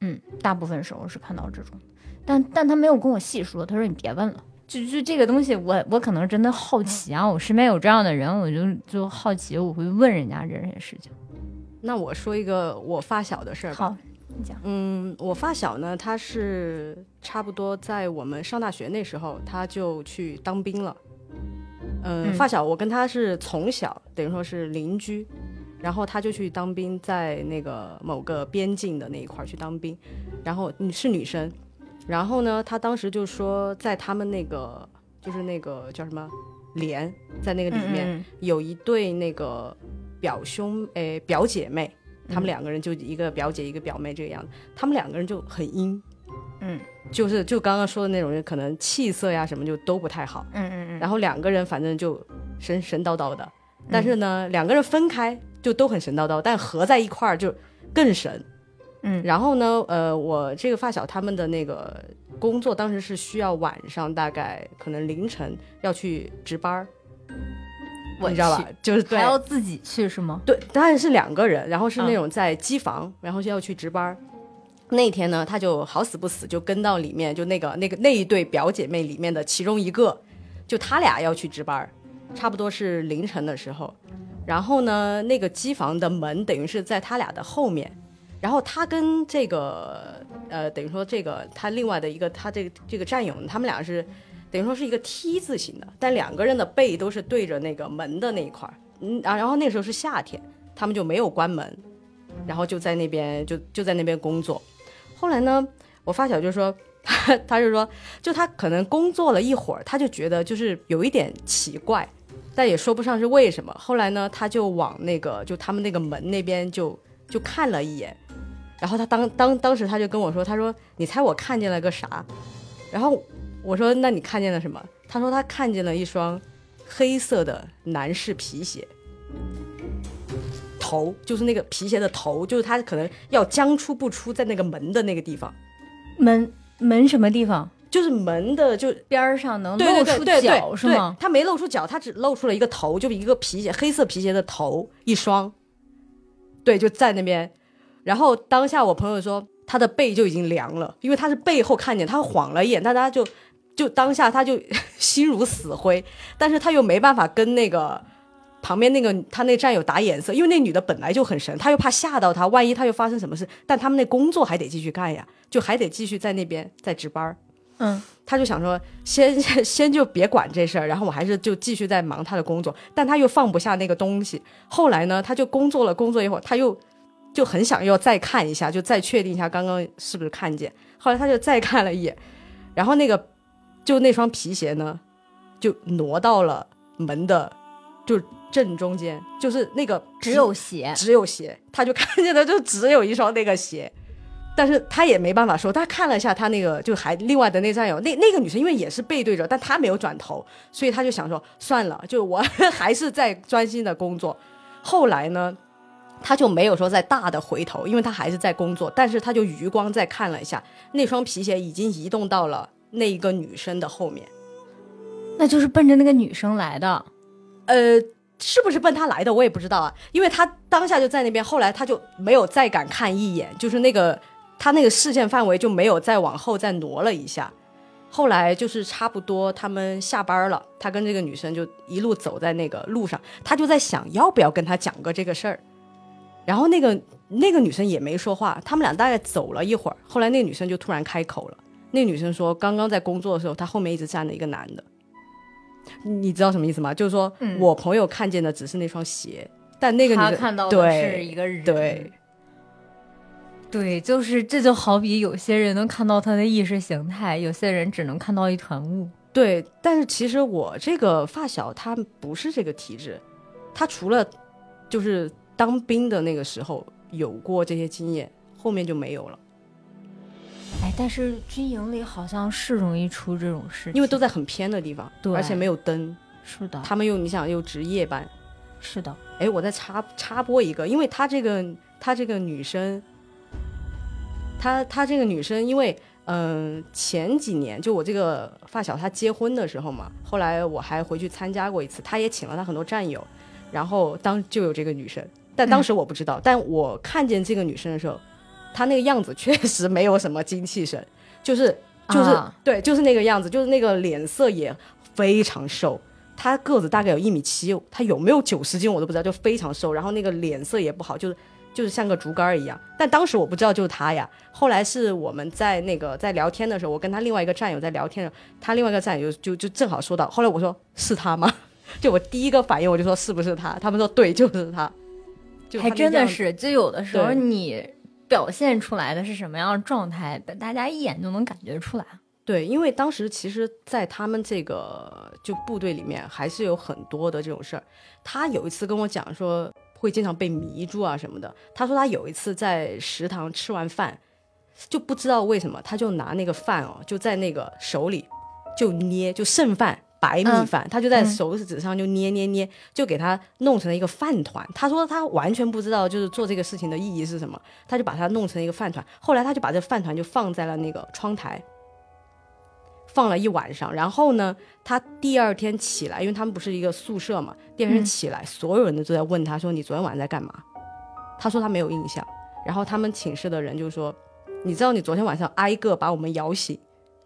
嗯，大部分时候是看到这种，但但他没有跟我细说，他说你别问了，就就这个东西我，我可能真的好奇啊，我身边有这样的人，我就就好奇，我会问人家这些事情。那我说一个我发小的事儿吧。好，你讲。嗯，我发小呢，他是差不多在我们上大学那时候，他就去当兵了。嗯，嗯发小，我跟他是从小等于说是邻居，然后他就去当兵，在那个某个边境的那一块儿去当兵，然后你是女生，然后呢，他当时就说在他们那个就是那个叫什么连，在那个里面。嗯有一对那个表兄诶表姐妹，他们嗯两个人就一个表姐一个表妹这个样子，他们两个人就很阴，嗯。就是就刚刚说的那种人，可能气色呀什么就都不太好，嗯嗯嗯，然后两个人反正就神神叨叨的，但是呢，两个人分开就都很神叨叨，但合在一块儿就更神。嗯。然后呢，呃，我这个发小他们的那个工作当时是需要晚上大概可能凌晨要去值班儿，我你知道吧？就是对。还要自己去是吗？对，当然是两个人，然后是那嗯。种在机房，然后就要去值班儿。那天呢，他就好死不死就跟到里面，就那个那个那一对表姐妹里面的其中一个，就他俩要去值班，差不多是凌晨的时候。然后呢，那个机房的门等于是在他俩的后面，然后他跟这个呃，等于说这个他另外的一个他这个这个战友，他们俩是等于说是一个 T 字形的，但两个人的背都是对着那个门的那一块儿。嗯，啊，然后那时候是夏天，他们就没有关门，然后就在那边就就在那边工作。后来呢，我发小就说，他就说，就他可能工作了一会儿，他就觉得就是有一点奇怪，但也说不上是为什么。后来呢，他就往那个就他们那个门那边就就看了一眼，然后他当当当时他就跟我说，他说你猜我看见了个啥？然后我说那你看见了什么？他说他看见了一双黑色的男士皮鞋。头就是那个皮鞋的头，就是他可能要将出不出在那个门的那个地方，门门什么地方？就是门的就边儿上能露出对对对对，脚是吗？他没露出脚，他只露出了一个头，就一个皮鞋，黑色皮鞋的头一双，对，就在那边。然后当下我朋友说他的背就已经凉了，因为他是背后看见，他晃了一眼，但他就就当下他就 心如死灰，但是他又没办法跟那个。旁边那个他那战友打眼色，因为那女的本来就很神，他又怕吓到他，万一他又发生什么事，但他们那工作还得继续干呀，就还得继续在那边在值班。嗯他就想说，先 先先就别管这事儿，然后我还是就继续在忙他的工作，但他又放不下那个东西。后来呢，他就工作了，工作一会儿，他又就很想要再看一下，就再确定一下刚刚是不是看见。后来他就再看了一眼，然后那个就那双皮鞋呢，就挪到了门的就正中间，就是那个只有鞋。只有鞋，他就看见的就只有一双那个鞋，但是他也没办法说，他看了一下他那个就还另外的那战友，那那个女生因为也是背对着，但她没有转头，所以他就想说算了，就我还是在专心的工作。后来呢，他就没有说再大的回头，因为他还是在工作，但是他就余光再看了一下，那双皮鞋已经移动到了那一个女生的后面，那就是奔着那个女生来的。呃。是不是奔他来的，我也不知道啊，因为他当下就在那边，后来他就没有再敢看一眼，就是那个他那个视线范围就没有再往后再挪了一下。后来就是差不多他们下班了，他跟这个女生就一路走在那个路上，他就在想要不要跟他讲个这个事儿。然后那个那个女生也没说话，他们俩大概走了一会儿，后来那个女生就突然开口了。那个女生说，刚刚在工作的时候，她后面一直站着一个男的。你知道什么意思吗？就是说、嗯我朋友看见的只是那双鞋，但那个女生他看到的是一个人。对对，就是这就好比有些人能看到他的意识形态，有些人只能看到一团雾。对，但是其实我这个发小他不是这个体质，他除了就是当兵的那个时候有过这些经验，后面就没有了，哎，但是军营里好像是容易出这种事情，因为都在很偏的地方，对而且没有灯，是的，他们又你想又值夜班。是的，哎，我再插插播一个，因为她这个她这个女生，她她这个女生，因为嗯、前几年就我这个发小她结婚的时候嘛，后来我还回去参加过一次，她也请了她很多战友，然后当就有这个女生，但当时我不知道，但我看见这个女生的时候，她那个样子确实没有什么精气神，就 是就是、啊对，就是那个样子，就是那个脸色也非常瘦。他个子大概有一米七，他有没有九十斤我都不知道，就非常瘦，然后那个脸色也不好，就是就是像个竹竿一样。但当时我不知道就是他呀，后来是我们在那个在聊天的时候，我跟他另外一个战友在聊天的时候，他另外一个战友就就就正好说到，后来我说是他吗？就我第一个反应我就说是不是他？他们说对，就是他。就他还真的是，就有的时候你表现出来的是什么样的状态，大家一眼就能感觉出来。对，因为当时其实，在他们这个就部队里面，还是有很多的这种事儿。他有一次跟我讲说，会经常被迷住啊什么的。他说他有一次在食堂吃完饭，就不知道为什么，他就拿那个饭哦，就在那个手里就捏，就剩饭。白米嗯饭，他就在嗯手指上就捏捏捏，就给他弄成了一个饭团。他说他完全不知道就是做这个事情的意义是什么，他就把它弄成一个饭团。后来他就把这饭团就放在了那个窗台，放了一晚上。然后呢，他第二天起来，因为他们不是一个宿舍嘛，第二天嗯起来，所有人都在问他说：“你昨天晚上在干嘛？”他说他没有印象。然后他们寝室的人就说：“你知道你昨天晚上挨个把我们摇醒，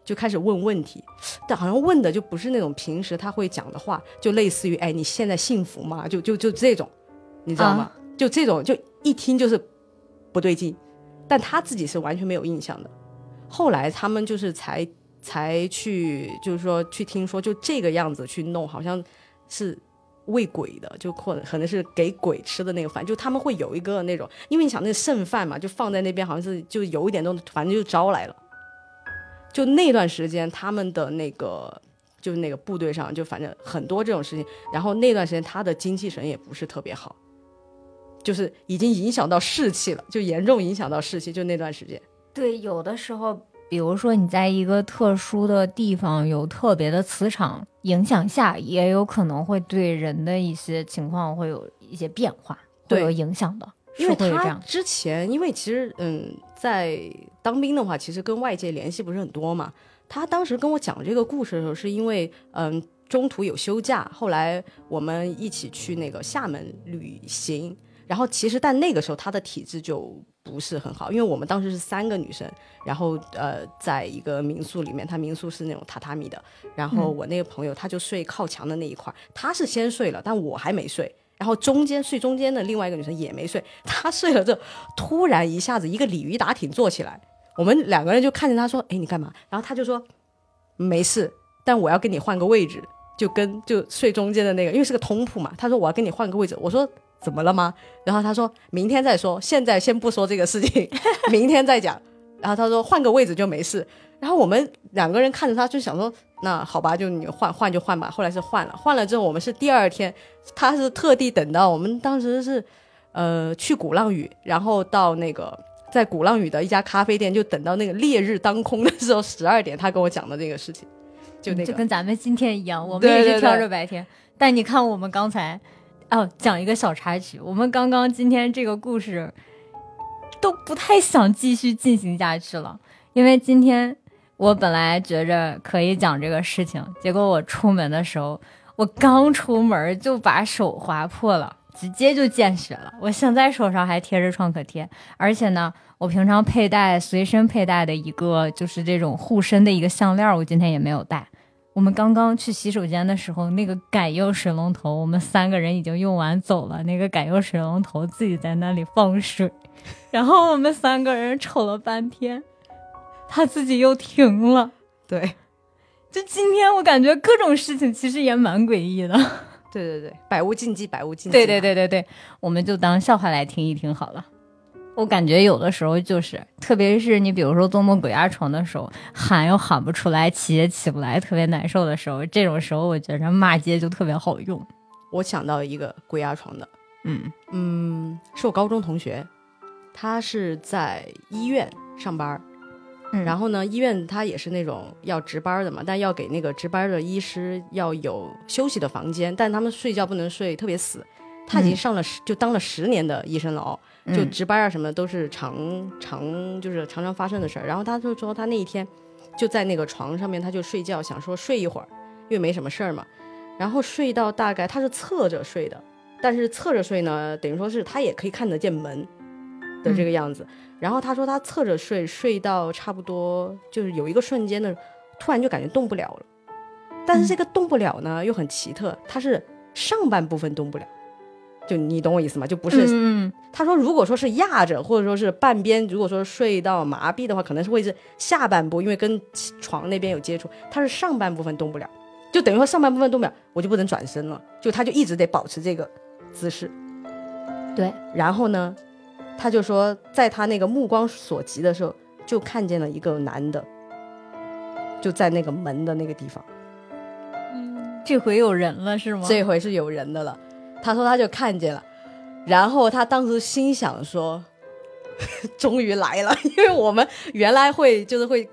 就开始问问题，但好像问的就不是那种平时他会讲的话，就类似于哎你现在幸福吗？就就就这种，你知道吗？就这种就一听就是不对劲，但他自己是完全没有印象的。后来他们就是才才去，就是说去听说就这个样子去弄，好像是喂鬼的，就或者可能是给鬼吃的那个饭，就他们会有一个那种，因为你想那个剩饭嘛，就放在那边，好像是就有一点东西，反正就招来了。就那段时间，他们的那个就是那个部队上，就反正很多这种事情。然后那段时间，他的精气神也不是特别好，就是已经影响到士气了，就严重影响到士气。就那段时间，对，有的时候，比如说你在一个特殊的地方有特别的磁场影响下，也有可能会对人的一些情况会有一些变化，会有影响的。因为他之前，因为其实嗯，在当兵的话，其实跟外界联系不是很多嘛。他当时跟我讲这个故事的时候，是因为嗯中途有休假，后来我们一起去那个厦门旅行。然后其实但那个时候他的体质就不是很好，因为我们当时是三个女生，然后呃在一个民宿里面，他民宿是那种榻榻米的，然后我那个朋友他就睡靠墙的那一块儿，他是先睡了，但我还没睡。然后中间睡中间的另外一个女生也没睡，她睡了之后，突然一下子一个鲤鱼打挺坐起来，我们两个人就看着她说：“哎，你干嘛？”然后她就说：“没事，但我要跟你换个位置，就跟就睡中间的那个，因为是个通铺嘛。”她说：“我要跟你换个位置。”我说：“怎么了吗？”然后她说明天再说，现在先不说这个事情，明天再讲。然后她说换个位置就没事。然后我们两个人看着他就想说：“那好吧，就你换换就换吧。”后来是换了，换了之后我们是第二天。他是特地等到我们当时是，呃，去鼓浪屿，然后到那个在鼓浪屿的一家咖啡店，就等到那个烈日当空的时候，十二点，他跟我讲的这个事情，就那就个，跟咱们今天一样，我们对也是挑着白天。但你看，我们刚才哦，讲一个小插曲，我们刚刚今天这个故事都不太想继续进行下去了，因为今天我本来觉着可以讲这个事情，结果我出门的时候，我刚出门就把手划破了，直接就见血了。我现在手上还贴着创可贴，而且呢，我平常佩戴随身佩戴的一个就是这种护身的一个项链，我今天也没有带。我们刚刚去洗手间的时候，那个感应水龙头，我们三个人已经用完走了，那个感应水龙头自己在那里放水，然后我们三个人瞅了半天，它自己又停了。对，就今天我感觉各种事情其实也蛮诡异的。对对对，百无禁忌，百无禁 忌，对对，对对对，我们就当笑话来听一听好了。我感觉有的时候就是，特别是你比如说做梦鬼压床的时候，喊又喊不出来，起也起不来，特别难受的时候，这种时候我觉着骂街就特别好用。我想到一个鬼压床的，嗯嗯，是我高中同学，他是在医院上班儿。嗯然后呢，医院他也是那种要值班的嘛，但要给那个值班的医师要有休息的房间，但他们睡觉不能睡特别死。他已经嗯上了十、就当了十年的医生了哦，就嗯值班啊什么都是常常就是常常发生的事儿。然后他就说他那一天就在那个床上面，他就睡觉，想说睡一会儿，因为没什么事儿嘛。然后睡到大概他是侧着睡的，但是侧着睡呢，等于说是他也可以看得见门的这个样子。然后他说他侧着睡，睡到差不多就是有一个瞬间的，突然就感觉动不了了。但是这个动不了呢，又很奇特，他是上半部分动不了，就你懂我意思吗？就不是嗯，他说，如果说是压着，或者说是半边，如果说睡到麻痹的话，可能是会是下半部，因为跟床那边有接触。他是上半部分动不了，就等于说上半部分动不了，我就不能转身了，就他就一直得保持这个姿势。对。然后呢，他就说，在他那个目光所及的时候，就看见了一个男的，就在那个门的那个地方。嗯这回有人了是吗？这回是有人的了。他说他就看见了，然后他当时心想说，终于来了，因为我们原来会就是会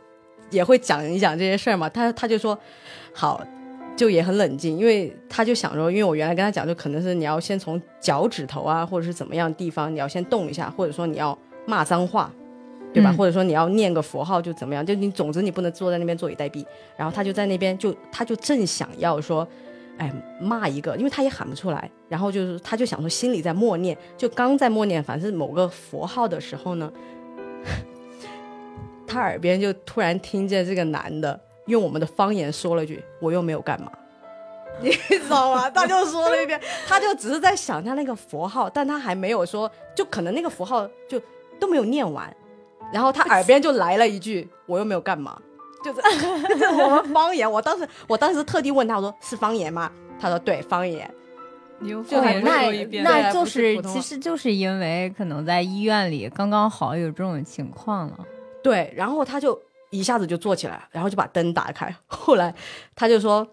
也会讲一讲这些事儿嘛。他他就说好，就也很冷静，因为他就想说，因为我原来跟他讲，就可能是你要先从脚趾头啊，或者是怎么样地方，你要先动一下，或者说你要骂脏话。对吧？嗯或者说你要念个佛号就怎么样？就你总之你不能坐在那边坐以待毙。然后他就在那边就他就正想要说，哎骂一个，因为他也喊不出来。然后就是他就想说心里在默念，就刚在默念，反正是某个佛号的时候呢，他耳边就突然听见这个男的用我们的方言说了句：“我又没有干嘛。” 你知道吗？他就说了一遍，他就只是在想他那个佛号，但他还没有说，就可能那个佛号就都没有念完，然后他耳边就来了一句：“我又没有干嘛。”就是 就是我们方言。我当时我当时特地问他，我说是方言吗？他说对，方言。你用就还方言那说一遍，那就是普通话其实就是因为可能在医院里刚刚好有这种情况了。对，然后他就一下子就坐起来，然后就把灯打开。后来他就说，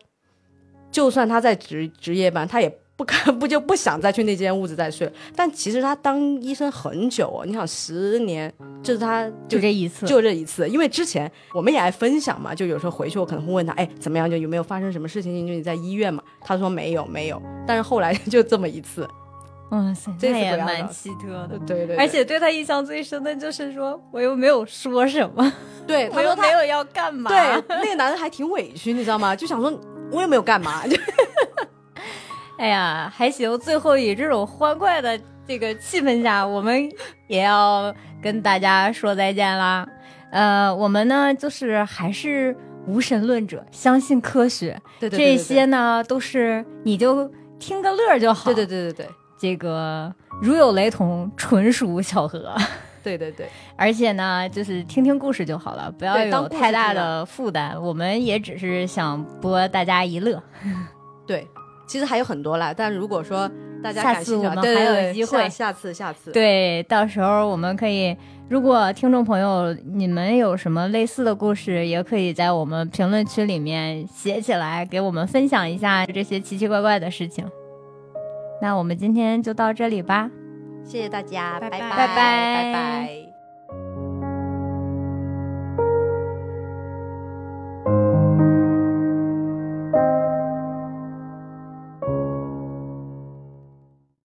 就算他在值值夜班，他也不可 不就不想再去那间屋子再睡。但其实他当医生很久哦，你想十年，就是他就这一次，就这一次，因为之前我们也爱分享嘛，就有时候回去我可能会问他，哎，怎么样？就有没有发生什么事情？就你在医院嘛？他说没有，没有。但是后来就这么一次，哇塞，这那也蛮奇特的。对对对而且对他印象最深的就是说，我又没有说什么，对我他说他又没有要干嘛。对那个男的还挺委屈，你知道吗？就想说我又没有干嘛，就 哎呀，还行。最后以这种欢快的这个气氛下，我们也要跟大家说再见啦。呃，我们呢，就是还是无神论者，相信科学。对对这些呢，都是你就听个乐就好。对对对对对这个如有雷同，纯属巧合。对对对。而且呢，就是听听故事就好了，不要有太大的负担。我们也只是想博大家一乐。对，其实还有很多啦，但如果说大家下感兴趣我们还有机会下下次下次，对，到时候我们可以，如果听众朋友你们有什么类似的故事，也可以在我们评论区里面写起来，给我们分享一下这些奇奇怪怪的事情。那我们今天就到这里吧。谢谢大家，拜拜拜拜拜拜拜。